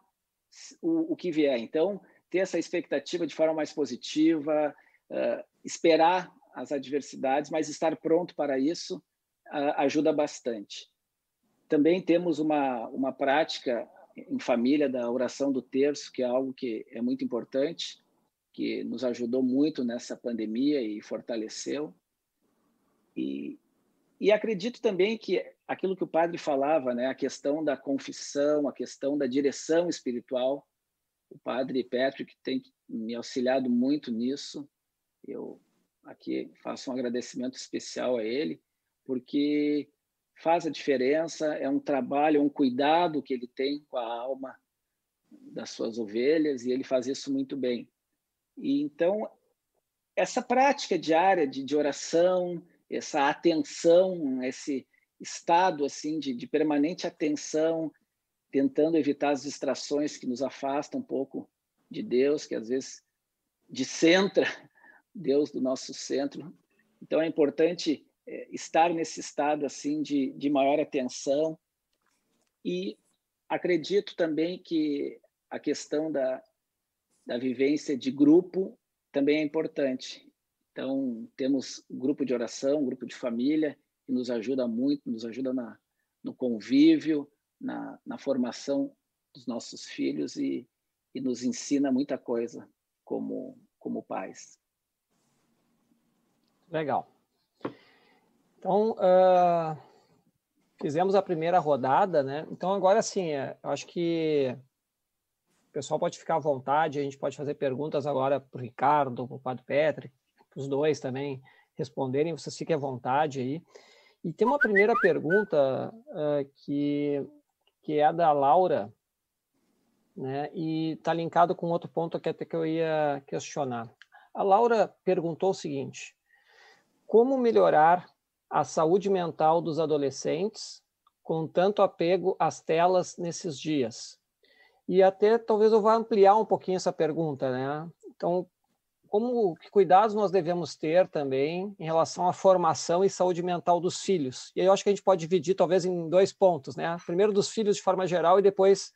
o, o que vier. Então, ter essa expectativa de forma mais positiva, uh, esperar as adversidades, mas estar pronto para isso uh, ajuda bastante. Também temos uma, uma prática em família da oração do terço, que é algo que é muito importante, que nos ajudou muito nessa pandemia e fortaleceu. E, e acredito também que aquilo que o padre falava, né, a questão da confissão, a questão da direção espiritual, o padre Patrick tem me auxiliado muito nisso. Eu aqui faço um agradecimento especial a ele, porque faz a diferença, é um trabalho, é um cuidado que ele tem com a alma das suas ovelhas e ele faz isso muito bem. E então essa prática diária de, de oração, essa atenção, esse estado assim de, de permanente atenção, tentando evitar as distrações que nos afastam um pouco de Deus, que às vezes descentra Deus do nosso centro. Então é importante é, estar nesse estado assim de, de maior atenção e acredito também que a questão da, da vivência de grupo também é importante. Então, temos grupo de oração, grupo de família, que nos ajuda muito, nos ajuda na, no convívio, na, na formação dos nossos filhos e, e nos ensina muita coisa como, como pais. Legal. Então, uh, fizemos a primeira rodada, né? Então, agora sim, é, eu acho que o pessoal pode ficar à vontade, a gente pode fazer perguntas agora para o Ricardo, para o Padre para os dois também responderem, vocês fiquem à vontade aí. E tem uma primeira pergunta uh, que, que é a da Laura, né? E está linkado com outro ponto que até que eu ia questionar. A Laura perguntou o seguinte: como melhorar a saúde mental dos adolescentes com tanto apego às telas nesses dias? E até talvez eu vá ampliar um pouquinho essa pergunta, né? Então, como que cuidados nós devemos ter também em relação à formação e saúde mental dos filhos? E aí eu acho que a gente pode dividir talvez em dois pontos, né? Primeiro dos filhos de forma geral e depois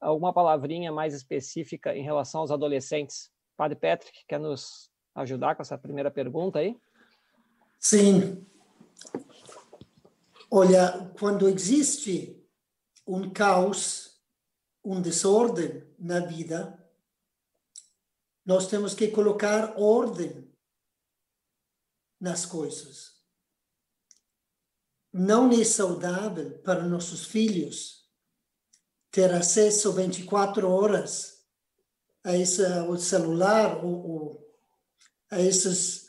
alguma palavrinha mais específica em relação aos adolescentes. Padre Patrick, quer nos ajudar com essa primeira pergunta aí? Sim, Olha, quando existe um caos, um desordem na vida, nós temos que colocar ordem nas coisas. Não é saudável para nossos filhos ter acesso 24 horas a esse ao celular ou, ou a essas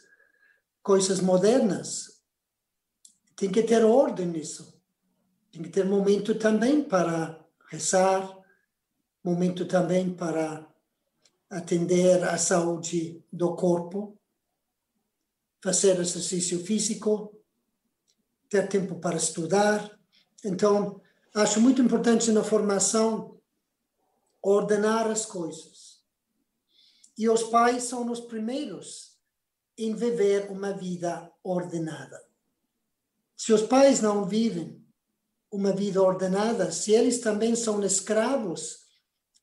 coisas modernas tem que ter ordem nisso. Tem que ter momento também para rezar, momento também para atender à saúde do corpo, fazer exercício físico, ter tempo para estudar. Então, acho muito importante na formação ordenar as coisas. E os pais são os primeiros em viver uma vida ordenada. Se os pais não vivem uma vida ordenada, se eles também são escravos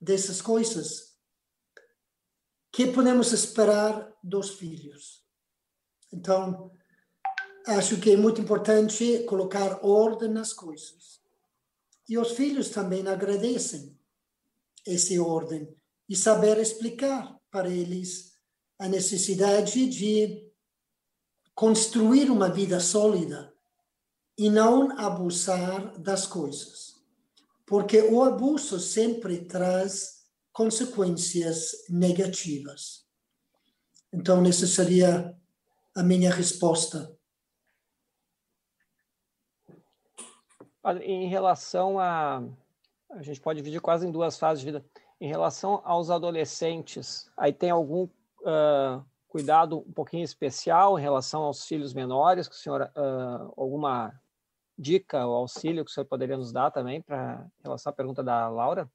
dessas coisas, que podemos esperar dos filhos? Então, acho que é muito importante colocar ordem nas coisas. E os filhos também agradecem essa ordem e saber explicar para eles a necessidade de construir uma vida sólida e não abusar das coisas, porque o abuso sempre traz consequências negativas. Então, essa seria a minha resposta. Em relação a. A gente pode dividir quase em duas fases de vida. Em relação aos adolescentes, aí tem algum uh, cuidado um pouquinho especial em relação aos filhos menores, que o senhor, uh, alguma dica ou auxílio que o senhor poderia nos dar também para relação à pergunta da Laura?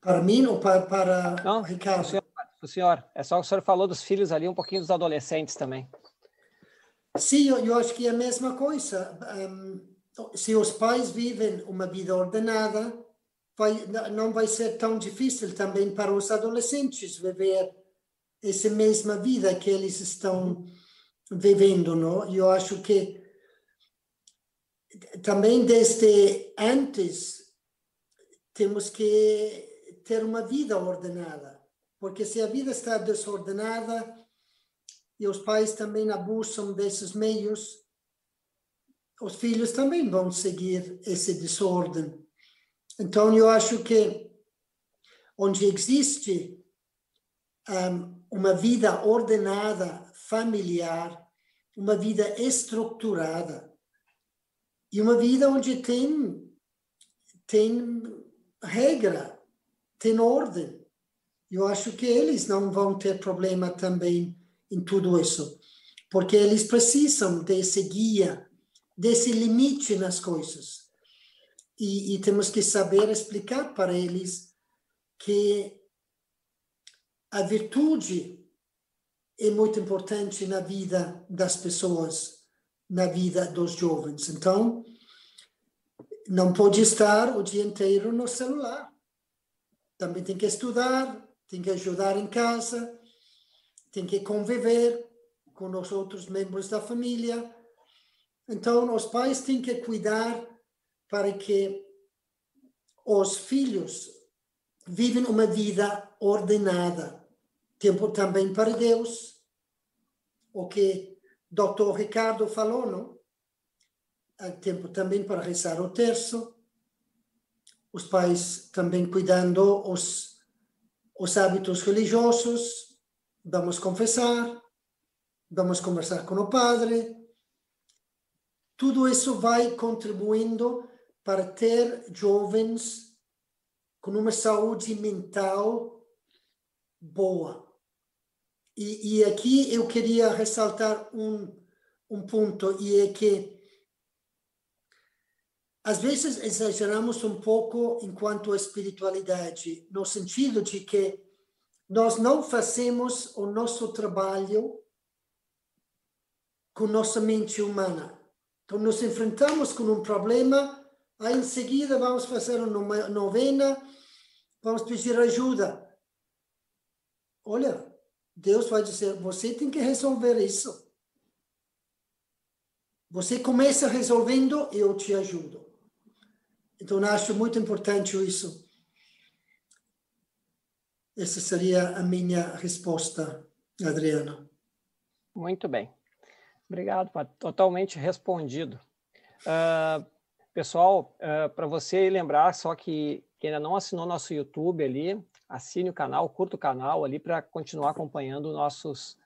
Para mim ou para, para Não, Ricardo? O senhor, o senhor. É só o senhor falou dos filhos ali, um pouquinho dos adolescentes também. Sim, eu, eu acho que é a mesma coisa. Um, se os pais vivem uma vida ordenada, vai, não vai ser tão difícil também para os adolescentes viver essa mesma vida que eles estão vivendo, não? Eu acho que também desde antes temos que ter uma vida ordenada, porque se a vida está desordenada e os pais também abusam desses meios, os filhos também vão seguir esse desordem. Então, eu acho que onde existe um, uma vida ordenada, familiar, uma vida estruturada, e uma vida onde tem, tem regra, tem ordem. Eu acho que eles não vão ter problema também em tudo isso, porque eles precisam desse guia, desse limite nas coisas. E, e temos que saber explicar para eles que a virtude é muito importante na vida das pessoas, na vida dos jovens. Então, não pode estar o dia inteiro no celular. Também tem que estudar, tem que ajudar em casa, tem que conviver com os outros membros da família. Então, os pais têm que cuidar para que os filhos vivem uma vida ordenada. Tempo também para Deus, o que Dr. Ricardo falou, não? Há tempo também para rezar o terço. Os pais também cuidando os, os hábitos religiosos. Vamos confessar, vamos conversar com o padre. Tudo isso vai contribuindo para ter jovens com uma saúde mental boa. E, e aqui eu queria ressaltar um, um ponto, e é que às vezes exageramos um pouco enquanto à espiritualidade, no sentido de que nós não fazemos o nosso trabalho com nossa mente humana. Então, nos enfrentamos com um problema Aí em seguida vamos fazer uma novena, vamos pedir ajuda. Olha, Deus vai dizer, você tem que resolver isso. Você começa resolvendo, eu te ajudo. Então, acho muito importante isso. Essa seria a minha resposta, Adriana. Muito bem. Obrigado, Totalmente respondido. Uh, Pessoal, uh, eh, para você lembrar só que, que ainda não assinou nosso YouTube ali, assine o canal, curta o canal ali para continuar acompanhando nossos,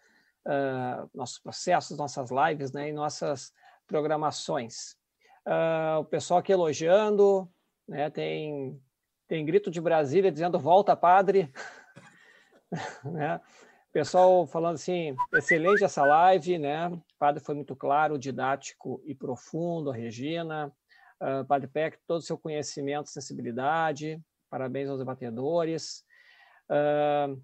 uh, nossos processos, nossas lives né, e nossas programações. Uh, o pessoal aqui elogiando, né, tem, tem grito de Brasília dizendo volta, padre. né? Pessoal falando assim, excelente essa live, né? O padre foi muito claro, didático e profundo, a Regina. Uh, Padre Peck, todo o seu conhecimento, sensibilidade, parabéns aos debatedores. Uh,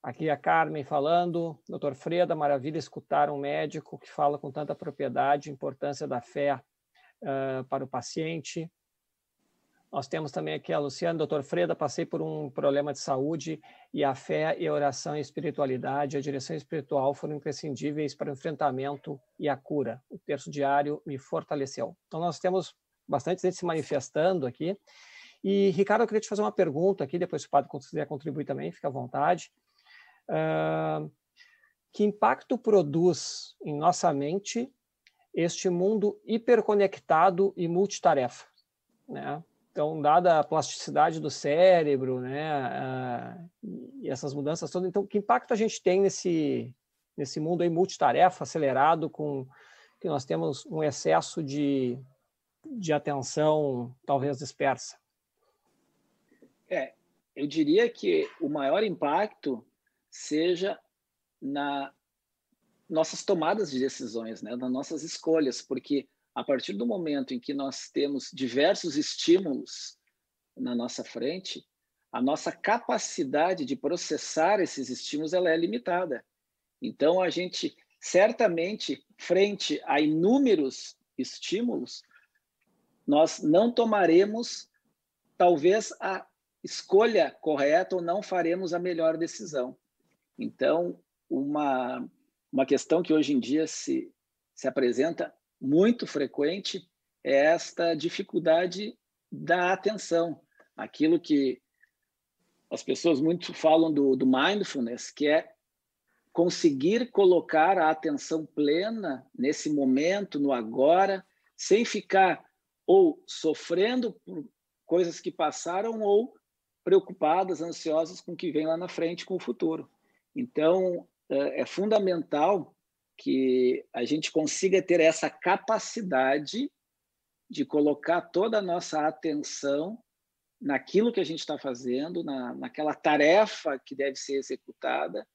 aqui a Carmen falando, doutor Freda, maravilha escutar um médico que fala com tanta propriedade, importância da fé uh, para o paciente. Nós temos também aqui a Luciana, doutor Freda, passei por um problema de saúde e a fé e a oração e a espiritualidade, a direção espiritual foram imprescindíveis para o enfrentamento e a cura. O terço diário me fortaleceu. Então nós temos bastante gente se manifestando aqui. E, Ricardo, eu queria te fazer uma pergunta aqui, depois se o padre quiser contribuir também, fica à vontade. Uh, que impacto produz em nossa mente este mundo hiperconectado e multitarefa? Né? Então, dada a plasticidade do cérebro, né, uh, e essas mudanças todas, então, que impacto a gente tem nesse, nesse mundo aí multitarefa, acelerado, com que nós temos um excesso de de atenção talvez dispersa? É, eu diria que o maior impacto seja na nossas tomadas de decisões, né, nas nossas escolhas, porque a partir do momento em que nós temos diversos estímulos na nossa frente, a nossa capacidade de processar esses estímulos ela é limitada. Então a gente certamente frente a inúmeros estímulos, nós não tomaremos talvez a escolha correta ou não faremos a melhor decisão. Então, uma, uma questão que hoje em dia se, se apresenta muito frequente é esta dificuldade da atenção, aquilo que as pessoas muito falam do, do mindfulness, que é conseguir colocar a atenção plena nesse momento, no agora, sem ficar ou sofrendo por coisas que passaram ou preocupadas, ansiosas com o que vem lá na frente, com o futuro. Então, é, é fundamental que a gente consiga ter essa capacidade de colocar toda a nossa atenção naquilo que a gente está fazendo, na, naquela tarefa que deve ser executada,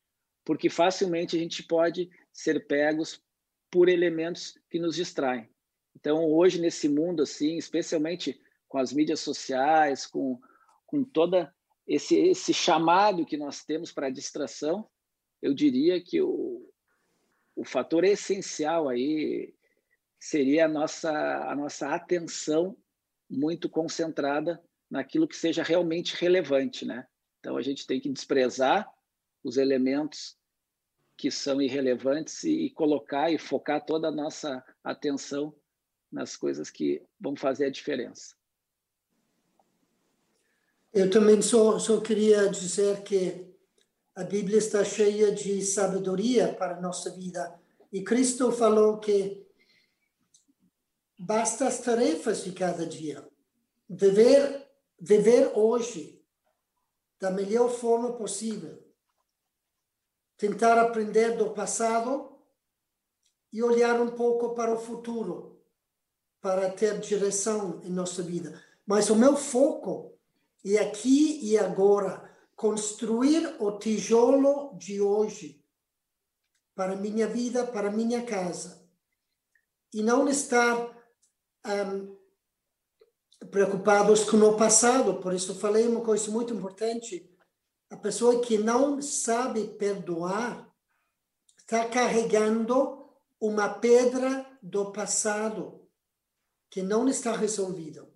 porque facilmente a gente pode ser pegos por elementos que nos distraem. Então, hoje, nesse mundo, assim, especialmente com as mídias sociais, com, com toda esse, esse chamado que nós temos para a distração, eu diria que o, o fator essencial aí seria a nossa, a nossa atenção muito concentrada naquilo que seja realmente relevante, né? Então a gente tem que desprezar os elementos que são irrelevantes e, e colocar e focar toda a nossa atenção nas coisas que vão fazer a diferença. Eu também só, só queria dizer que a Bíblia está cheia de sabedoria para a nossa vida. E Cristo falou que basta as tarefas de cada dia. Viver viver hoje da melhor forma possível. Tentar aprender do passado e olhar um pouco para o futuro, para ter direção em nossa vida. Mas o meu foco é aqui e agora construir o tijolo de hoje para minha vida, para minha casa. E não estar um, preocupados com o passado. Por isso, falei uma coisa muito importante. A pessoa que não sabe perdoar está carregando uma pedra do passado que não está resolvida.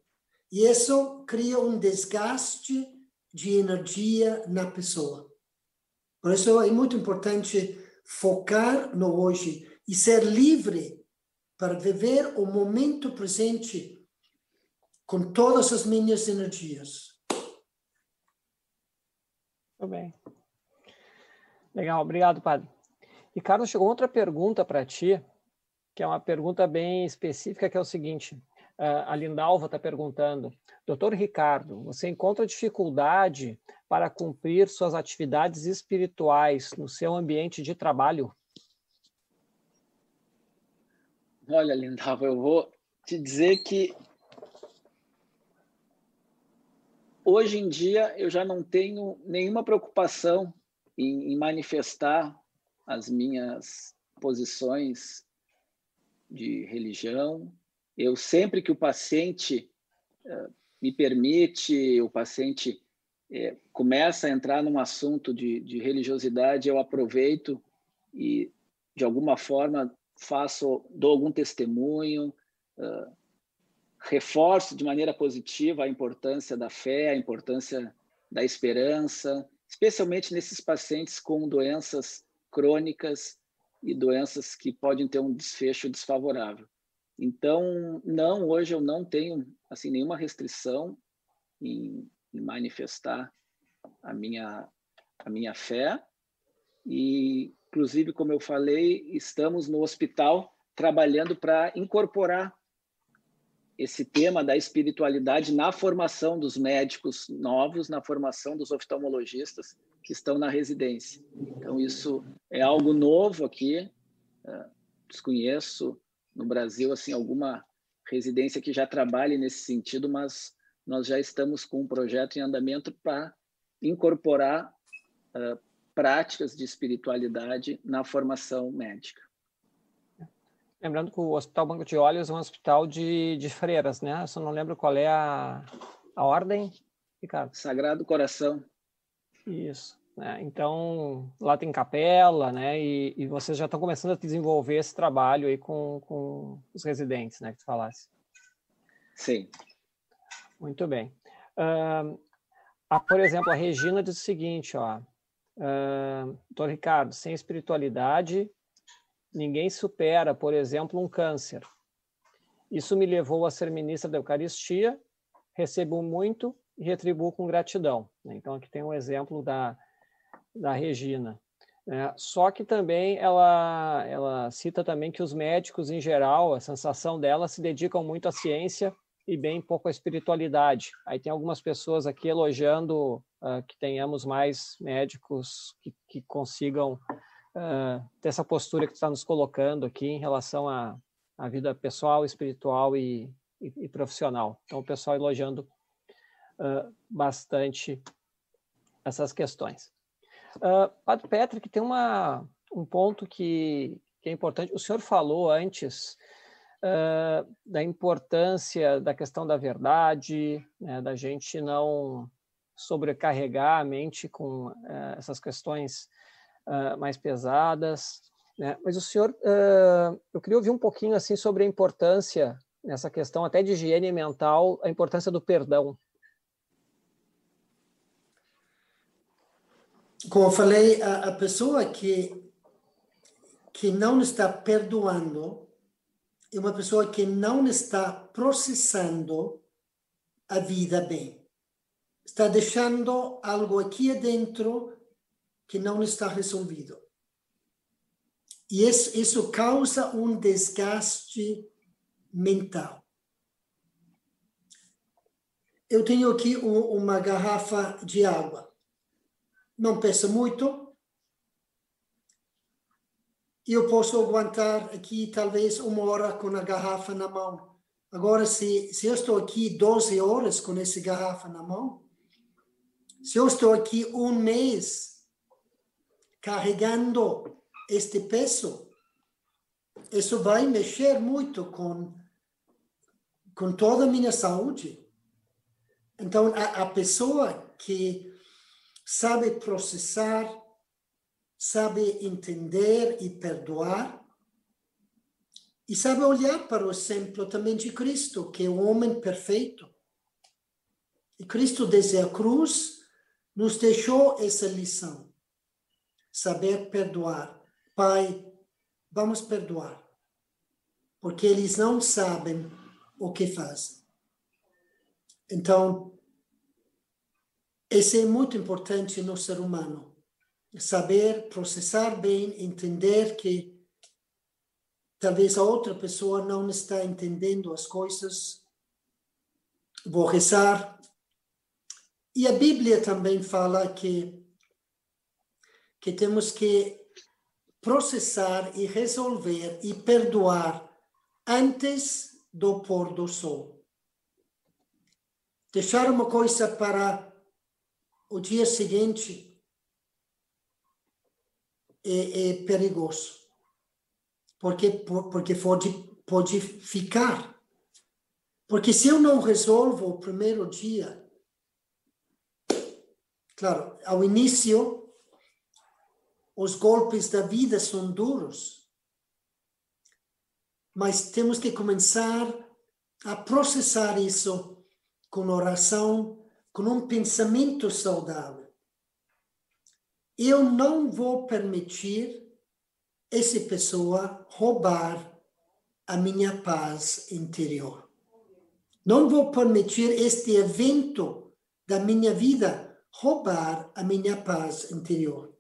E isso cria um desgaste de energia na pessoa. Por isso é muito importante focar no hoje e ser livre para viver o momento presente com todas as minhas energias. Muito bem. Legal, obrigado, padre. E Carlos, chegou outra pergunta para ti, que é uma pergunta bem específica, que é o seguinte: a Lindalva está perguntando, doutor Ricardo, você encontra dificuldade para cumprir suas atividades espirituais no seu ambiente de trabalho? Olha, Lindalva, eu vou te dizer que hoje em dia eu já não tenho nenhuma preocupação em, em manifestar as minhas posições de religião. Eu sempre que o paciente uh, me permite, o paciente uh, começa a entrar num assunto de, de religiosidade, eu aproveito e de alguma forma faço, dou algum testemunho, uh, reforço de maneira positiva a importância da fé, a importância da esperança, especialmente nesses pacientes com doenças crônicas e doenças que podem ter um desfecho desfavorável. Então, não, hoje eu não tenho assim nenhuma restrição em, em manifestar a minha a minha fé e inclusive como eu falei, estamos no hospital trabalhando para incorporar esse tema da espiritualidade na formação dos médicos novos, na formação dos oftalmologistas que estão na residência. Então, isso é algo novo aqui. É, desconheço no Brasil assim alguma residência que já trabalhe nesse sentido, mas nós já estamos com um projeto em andamento para incorporar uh, práticas de espiritualidade na formação médica. Lembrando que o Hospital Banco de Olhos é um hospital de, de freiras, né? Eu só não lembro qual é a, a ordem, Ricardo. Sagrado Coração. Isso. Né? Então, lá tem capela, né? E, e, vocês já estão começando a desenvolver esse trabalho aí com, com os residentes, né? Que tu falasse. Sim. Muito bem. Uh, a, por exemplo, a Regina diz o seguinte, ó. Uh, doutor Ricardo, sem espiritualidade, ninguém supera, por exemplo, um câncer. Isso me levou a ser ministra da Eucaristia, recebo muito e retribuo com gratidão. Então, aqui tem um exemplo da, da Regina. É, só que também ela, ela cita também que os médicos, em geral, a sensação dela se dedicam muito à ciência e bem pouco à espiritualidade. Aí tem algumas pessoas aqui elogiando uh, que tenhamos mais médicos que, que consigam uh, ter essa postura que está nos colocando aqui em relação à, à vida pessoal, espiritual e, e, e profissional. Então, o pessoal elogiando uh, bastante essas questões. Uh, Padre Patrick, tem uma, um ponto que, que é importante. O senhor falou antes uh, da importância da questão da verdade, né, da gente não sobrecarregar a mente com uh, essas questões mais pesadas. Né? Mas o senhor, eu queria ouvir um pouquinho assim sobre a importância nessa questão até de higiene mental, a importância do perdão. Como eu falei, a, a pessoa que, que não está perdoando é uma pessoa que não está processando a vida bem. Está deixando algo aqui dentro que não está resolvido. E isso, isso causa um desgaste mental. Eu tenho aqui uma garrafa de água não pesa muito. Eu posso aguentar aqui talvez uma hora com a garrafa na mão. Agora, se, se eu estou aqui 12 horas com essa garrafa na mão, se eu estou aqui um mês carregando este peso, isso vai mexer muito com, com toda a minha saúde. Então, a, a pessoa que sabe processar, sabe entender e perdoar, e sabe olhar para o exemplo também de Cristo, que é o homem perfeito. E Cristo, desde a cruz, nos deixou essa lição. Saber perdoar. Pai, vamos perdoar, porque eles não sabem o que fazem. Então, isso é muito importante no ser humano. Saber processar bem, entender que talvez a outra pessoa não está entendendo as coisas. Vou rezar. E a Bíblia também fala que, que temos que processar e resolver e perdoar antes do pôr do sol. Deixar uma coisa para o dia seguinte é, é perigoso, porque, porque pode, pode ficar. Porque se eu não resolvo o primeiro dia, claro, ao início, os golpes da vida são duros, mas temos que começar a processar isso com oração, com um pensamento saudável. Eu não vou permitir essa pessoa roubar a minha paz interior. Não vou permitir este evento da minha vida roubar a minha paz interior.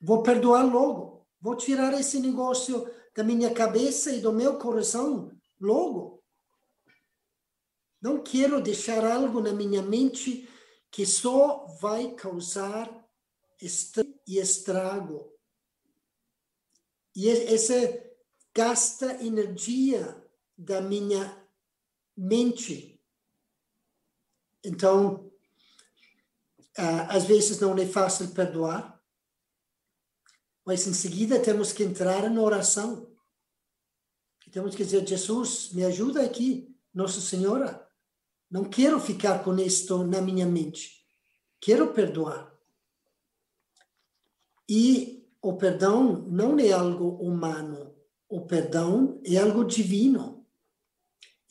Vou perdoar logo. Vou tirar esse negócio da minha cabeça e do meu coração logo. Não quero deixar algo na minha mente que só vai causar estrago. E essa gasta energia da minha mente. Então, às vezes não é fácil perdoar, mas em seguida temos que entrar na oração. temos que dizer: Jesus, me ajuda aqui, Nossa Senhora. Não quero ficar com isto na minha mente. Quero perdoar. E o perdão não é algo humano. O perdão é algo divino.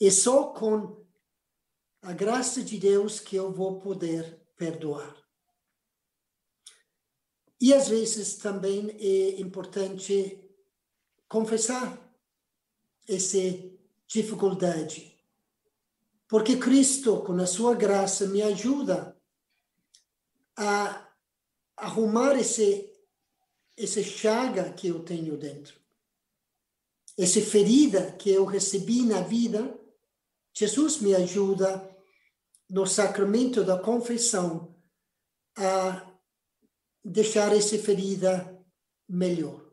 é só com a graça de Deus que eu vou poder perdoar. E às vezes também é importante confessar essa dificuldade. Porque Cristo, com a sua graça, me ajuda a arrumar esse, essa chaga que eu tenho dentro. Essa ferida que eu recebi na vida, Jesus me ajuda no sacramento da confissão a deixar essa ferida melhor.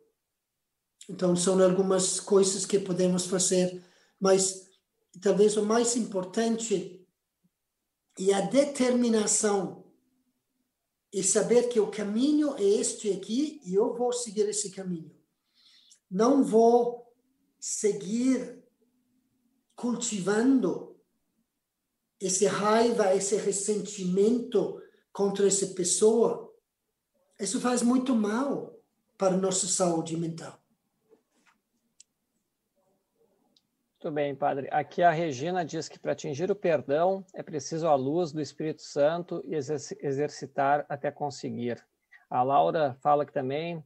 Então, são algumas coisas que podemos fazer, mas talvez o mais importante é a determinação e saber que o caminho é este aqui e eu vou seguir esse caminho. Não vou seguir cultivando esse raiva, esse ressentimento contra essa pessoa. Isso faz muito mal para a nossa saúde mental. Muito bem, padre. Aqui a Regina diz que para atingir o perdão é preciso a luz do Espírito Santo e exercitar até conseguir. A Laura fala que também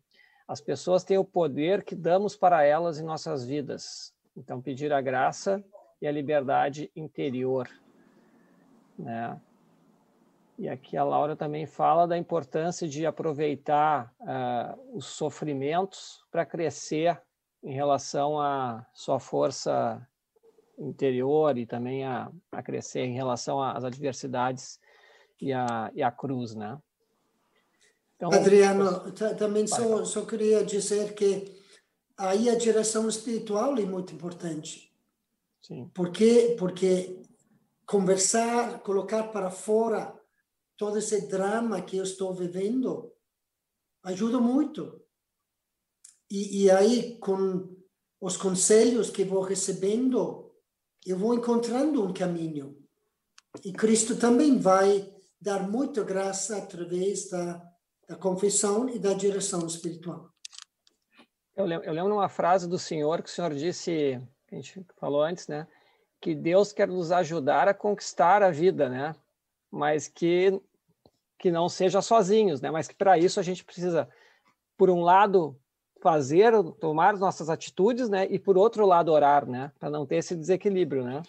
as pessoas têm o poder que damos para elas em nossas vidas. Então, pedir a graça e a liberdade interior. Né? E aqui a Laura também fala da importância de aproveitar uh, os sofrimentos para crescer em relação à sua força interior e também a, a crescer em relação às adversidades e a, e a cruz, né? Então, Adriano, também só, só queria dizer que aí a direção espiritual é muito importante. Sim. Porque, porque conversar, colocar para fora todo esse drama que eu estou vivendo ajuda muito. E, e aí, com os conselhos que vou recebendo, eu vou encontrando um caminho. E Cristo também vai dar muita graça através da, da confissão e da direção espiritual. Eu lembro, eu lembro uma frase do Senhor que o Senhor disse, a gente falou antes, né? Que Deus quer nos ajudar a conquistar a vida, né? Mas que que não seja sozinhos, né? Mas que para isso a gente precisa, por um lado, fazer, tomar nossas atitudes, né? E por outro lado orar, né? Para não ter esse desequilíbrio, né?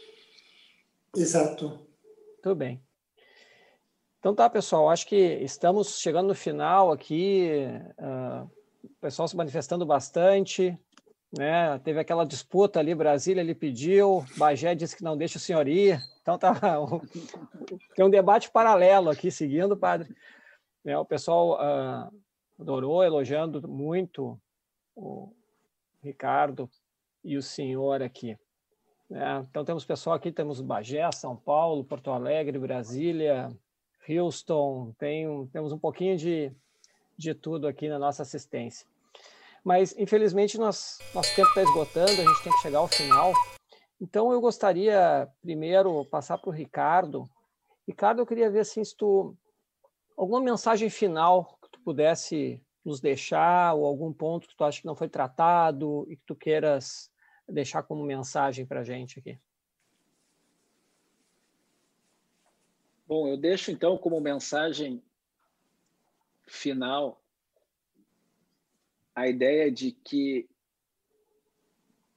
Exato. Tudo bem. Então tá, pessoal. Acho que estamos chegando no final aqui. Uh, o pessoal se manifestando bastante, né? Teve aquela disputa ali, Brasília ele pediu, Bagé disse que não deixa o senhor ir. Então tá, tem um debate paralelo aqui seguindo, padre. É, o pessoal uh, adorou, elogiando muito o Ricardo e o senhor aqui. É, então temos pessoal aqui, temos Bagé, São Paulo, Porto Alegre, Brasília, Houston, tem, temos um pouquinho de, de tudo aqui na nossa assistência. Mas, infelizmente, nós, nosso tempo está esgotando, a gente tem que chegar ao final. Então, eu gostaria primeiro passar para o Ricardo. Ricardo, eu queria ver assim, se tu alguma mensagem final que tu pudesse nos deixar, ou algum ponto que tu acha que não foi tratado e que tu queiras deixar como mensagem para a gente aqui. Bom, eu deixo então como mensagem final a ideia de que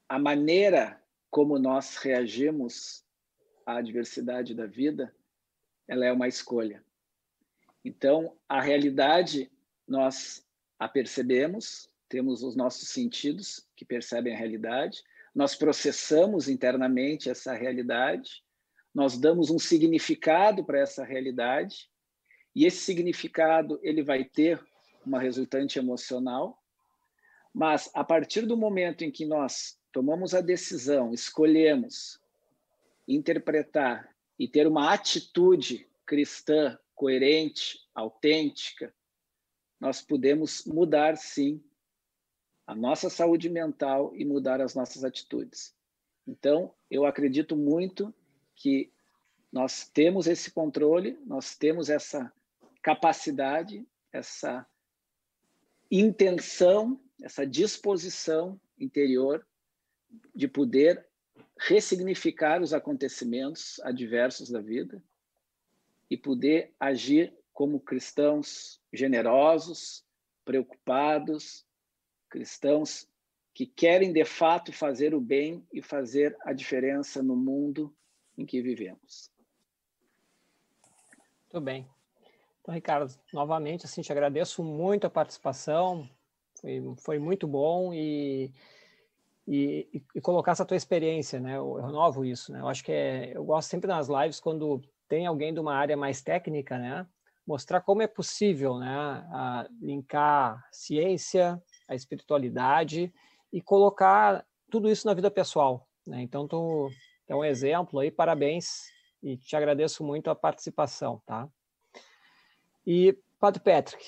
a maneira como nós reagimos à adversidade da vida, ela é uma escolha. Então, a realidade nós a percebemos, temos os nossos sentidos que percebem a realidade, nós processamos internamente essa realidade, nós damos um significado para essa realidade, e esse significado ele vai ter uma resultante emocional, mas a partir do momento em que nós tomamos a decisão, escolhemos interpretar e ter uma atitude cristã coerente, autêntica, nós podemos mudar sim a nossa saúde mental e mudar as nossas atitudes. Então, eu acredito muito que nós temos esse controle, nós temos essa capacidade, essa intenção, essa disposição interior de poder ressignificar os acontecimentos adversos da vida e poder agir como cristãos generosos, preocupados, cristãos que querem de fato fazer o bem e fazer a diferença no mundo em que vivemos. Muito bem. Então, Ricardo, novamente, assim, te agradeço muito a participação, foi, foi muito bom e, e, e, colocar essa tua experiência, né? Eu, renovo isso, né? Eu acho que é, eu gosto sempre nas lives quando tem alguém de uma área mais técnica, né? Mostrar como é possível, né? Linkar ciência, a espiritualidade e colocar tudo isso na vida pessoal, né? Então, tu é um exemplo aí, parabéns e te agradeço muito a participação, tá? E, Padre Patrick,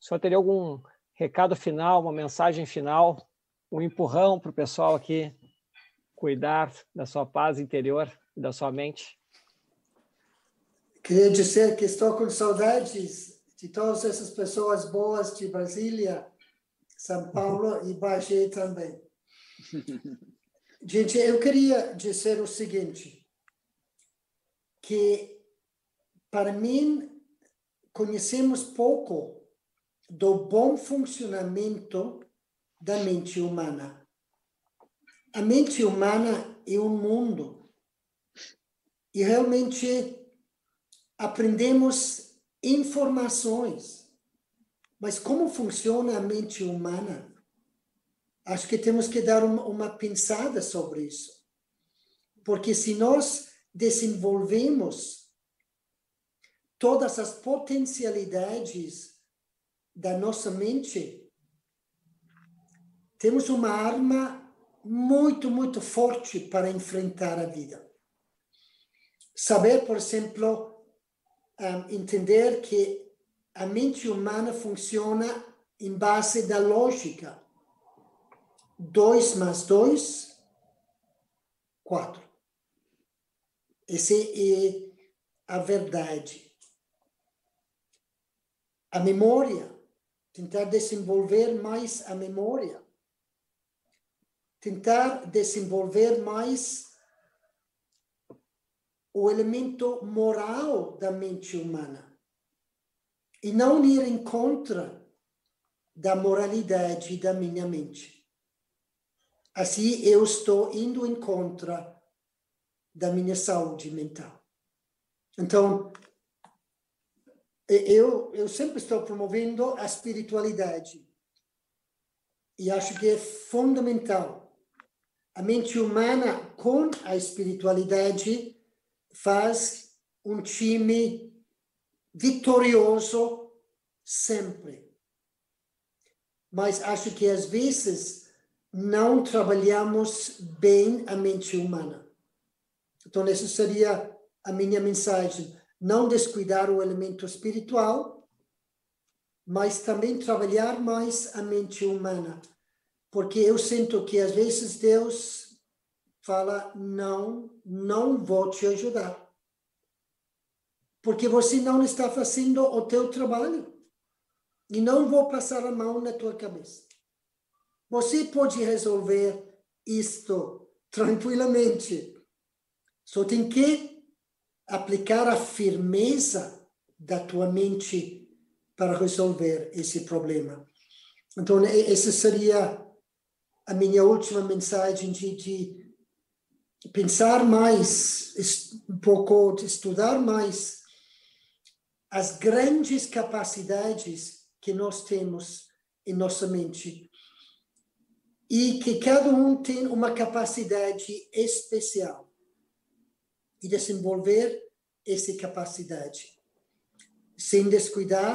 o senhor teria algum recado final, uma mensagem final, um empurrão para o pessoal aqui cuidar da sua paz interior e da sua mente? Queria dizer que estou com saudades de todas essas pessoas boas de Brasília, São Paulo e Bagé também. Gente, eu queria dizer o seguinte, que para mim conhecemos pouco do bom funcionamento da mente humana. A mente humana é um mundo e realmente aprendemos informações. Mas como funciona a mente humana? Acho que temos que dar uma, uma pensada sobre isso. Porque se nós desenvolvemos todas as potencialidades da nossa mente, temos uma arma muito, muito forte para enfrentar a vida. Saber, por exemplo, um, entender que a mente humana funciona em base da lógica. Dois mais dois, quatro. Essa é a verdade. A memória, tentar desenvolver mais a memória. Tentar desenvolver mais o elemento moral da mente humana e não ir em contra da moralidade da minha mente. Assim, eu estou indo em contra da minha saúde mental. Então, eu, eu sempre estou promovendo a espiritualidade e acho que é fundamental. A mente humana com a espiritualidade faz um time vitorioso sempre. Mas acho que às vezes não trabalhamos bem a mente humana. Então, essa seria a minha mensagem. Não descuidar o elemento espiritual, mas também trabalhar mais a mente humana. Porque eu sinto que às vezes Deus fala: não, não vou te ajudar. Porque você não está fazendo o teu trabalho. E não vou passar a mão na tua cabeça. Você pode resolver isto tranquilamente. Só tem que aplicar a firmeza da tua mente para resolver esse problema. Então, essa seria a minha última mensagem de, de pensar mais, um pouco estudar mais as grandes capacidades que nós temos em nossa mente e que cada um tem uma capacidade especial e desenvolver essa capacidade sem descuidar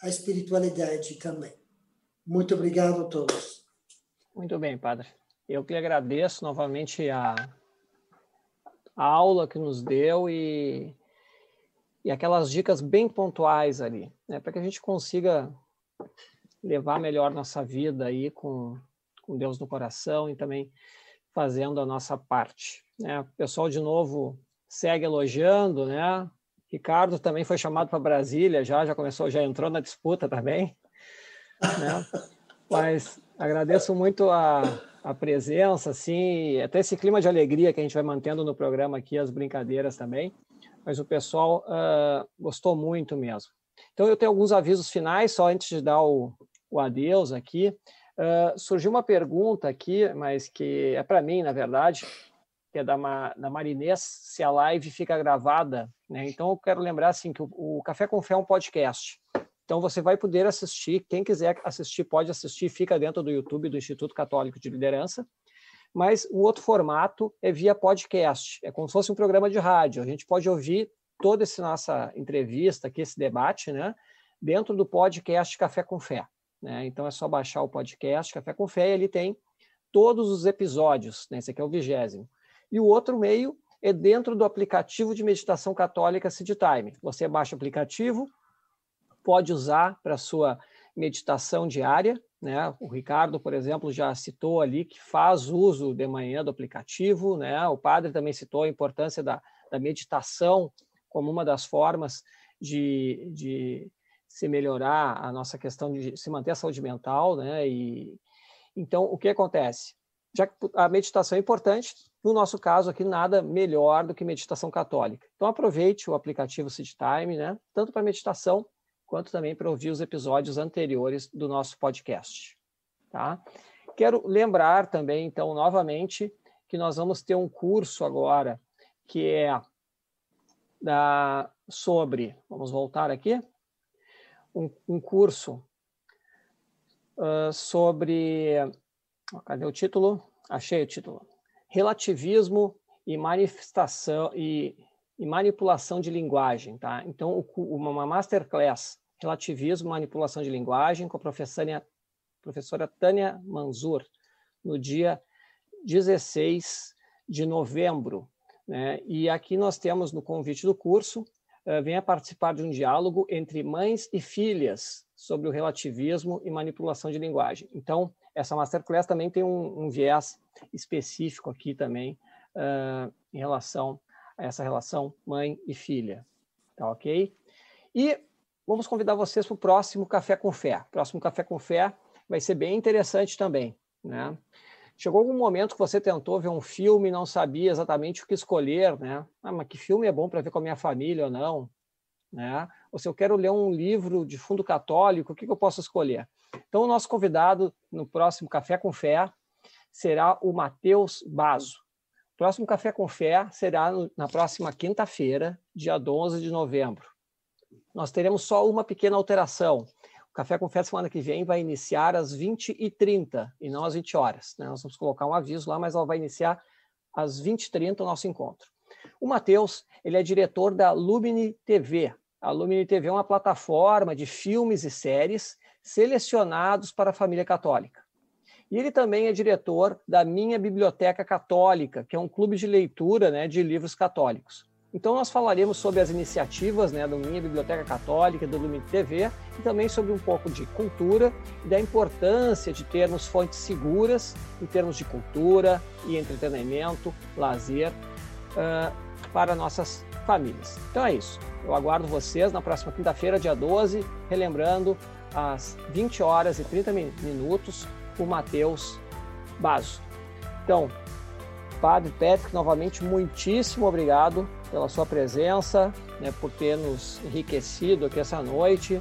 a espiritualidade também. Muito obrigado a todos. Muito bem, padre. Eu que agradeço novamente a, a aula que nos deu e, e aquelas dicas bem pontuais ali, né, para que a gente consiga levar melhor nossa vida aí com, com Deus no coração e também fazendo a nossa parte. Né? O pessoal, de novo, segue elogiando, né? Ricardo também foi chamado para Brasília, já, já começou, já entrou na disputa também, né? Mas agradeço muito a, a presença, assim, até esse clima de alegria que a gente vai mantendo no programa aqui, as brincadeiras também. Mas o pessoal uh, gostou muito mesmo. Então, eu tenho alguns avisos finais, só antes de dar o, o adeus aqui. Uh, surgiu uma pergunta aqui, mas que é para mim, na verdade, que é da, da Marinês, se a live fica gravada. Né? Então, eu quero lembrar assim, que o, o Café com Fé é um podcast. Então, você vai poder assistir, quem quiser assistir, pode assistir, fica dentro do YouTube do Instituto Católico de Liderança. Mas o outro formato é via podcast, é como se fosse um programa de rádio. A gente pode ouvir toda essa nossa entrevista aqui, esse debate, né, dentro do podcast Café com Fé. Né? Então, é só baixar o podcast Café com Fé e ele tem todos os episódios. Né? Esse aqui é o vigésimo. E o outro meio é dentro do aplicativo de meditação católica Seed Time. Você baixa o aplicativo, pode usar para sua meditação diária. Né? O Ricardo, por exemplo, já citou ali que faz uso de manhã do aplicativo. Né? O padre também citou a importância da, da meditação como uma das formas de, de se melhorar a nossa questão de se manter a saúde mental. Né? E, então, o que acontece? Já que a meditação é importante, no nosso caso aqui, nada melhor do que meditação católica. Então, aproveite o aplicativo Seed né? tanto para meditação quanto também para ouvir os episódios anteriores do nosso podcast. Tá? Quero lembrar também, então, novamente, que nós vamos ter um curso agora que é da, sobre, vamos voltar aqui, um, um curso uh, sobre, cadê o título? Achei o título. Relativismo e manifestação e e manipulação de linguagem, tá? Então, uma masterclass relativismo, manipulação de linguagem com a professora, professora Tânia Manzur no dia 16 de novembro, né? E aqui nós temos no convite do curso uh, venha participar de um diálogo entre mães e filhas sobre o relativismo e manipulação de linguagem. Então, essa masterclass também tem um, um viés específico aqui também uh, em relação essa relação mãe e filha. Tá ok? E vamos convidar vocês para o próximo Café com Fé. O próximo Café com Fé vai ser bem interessante também. Né? Chegou algum momento que você tentou ver um filme e não sabia exatamente o que escolher, né? Ah, mas que filme é bom para ver com a minha família ou não? Né? Ou se eu quero ler um livro de fundo católico, o que, que eu posso escolher? Então, o nosso convidado no próximo Café com Fé será o Matheus Bazo. Próximo Café com Fé será na próxima quinta-feira, dia 11 de novembro. Nós teremos só uma pequena alteração. O Café com Fé semana que vem vai iniciar às 20h30 e não às 20 horas. Né? Nós vamos colocar um aviso lá, mas ela vai iniciar às 20h30 o nosso encontro. O Matheus, ele é diretor da Lumine TV. A Lumine TV é uma plataforma de filmes e séries selecionados para a família católica. E ele também é diretor da Minha Biblioteca Católica, que é um clube de leitura né, de livros católicos. Então nós falaremos sobre as iniciativas né, da Minha Biblioteca Católica, do Lume TV, e também sobre um pouco de cultura e da importância de termos fontes seguras em termos de cultura e entretenimento, lazer uh, para nossas famílias. Então é isso. Eu aguardo vocês na próxima quinta-feira, dia 12, relembrando às 20 horas e 30 minutos o Matheus Basso. Então, Padre Patrick, novamente, muitíssimo obrigado pela sua presença, né, por ter nos enriquecido aqui essa noite.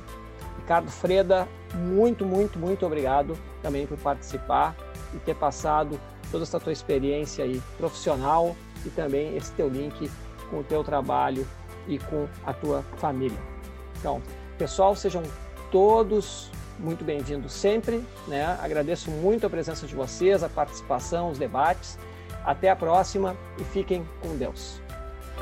Ricardo Freda, muito, muito, muito obrigado também por participar e ter passado toda essa tua experiência aí profissional e também esse teu link com o teu trabalho e com a tua família. Então, pessoal, sejam todos muito bem-vindo sempre. Né? Agradeço muito a presença de vocês, a participação, os debates. Até a próxima e fiquem com Deus.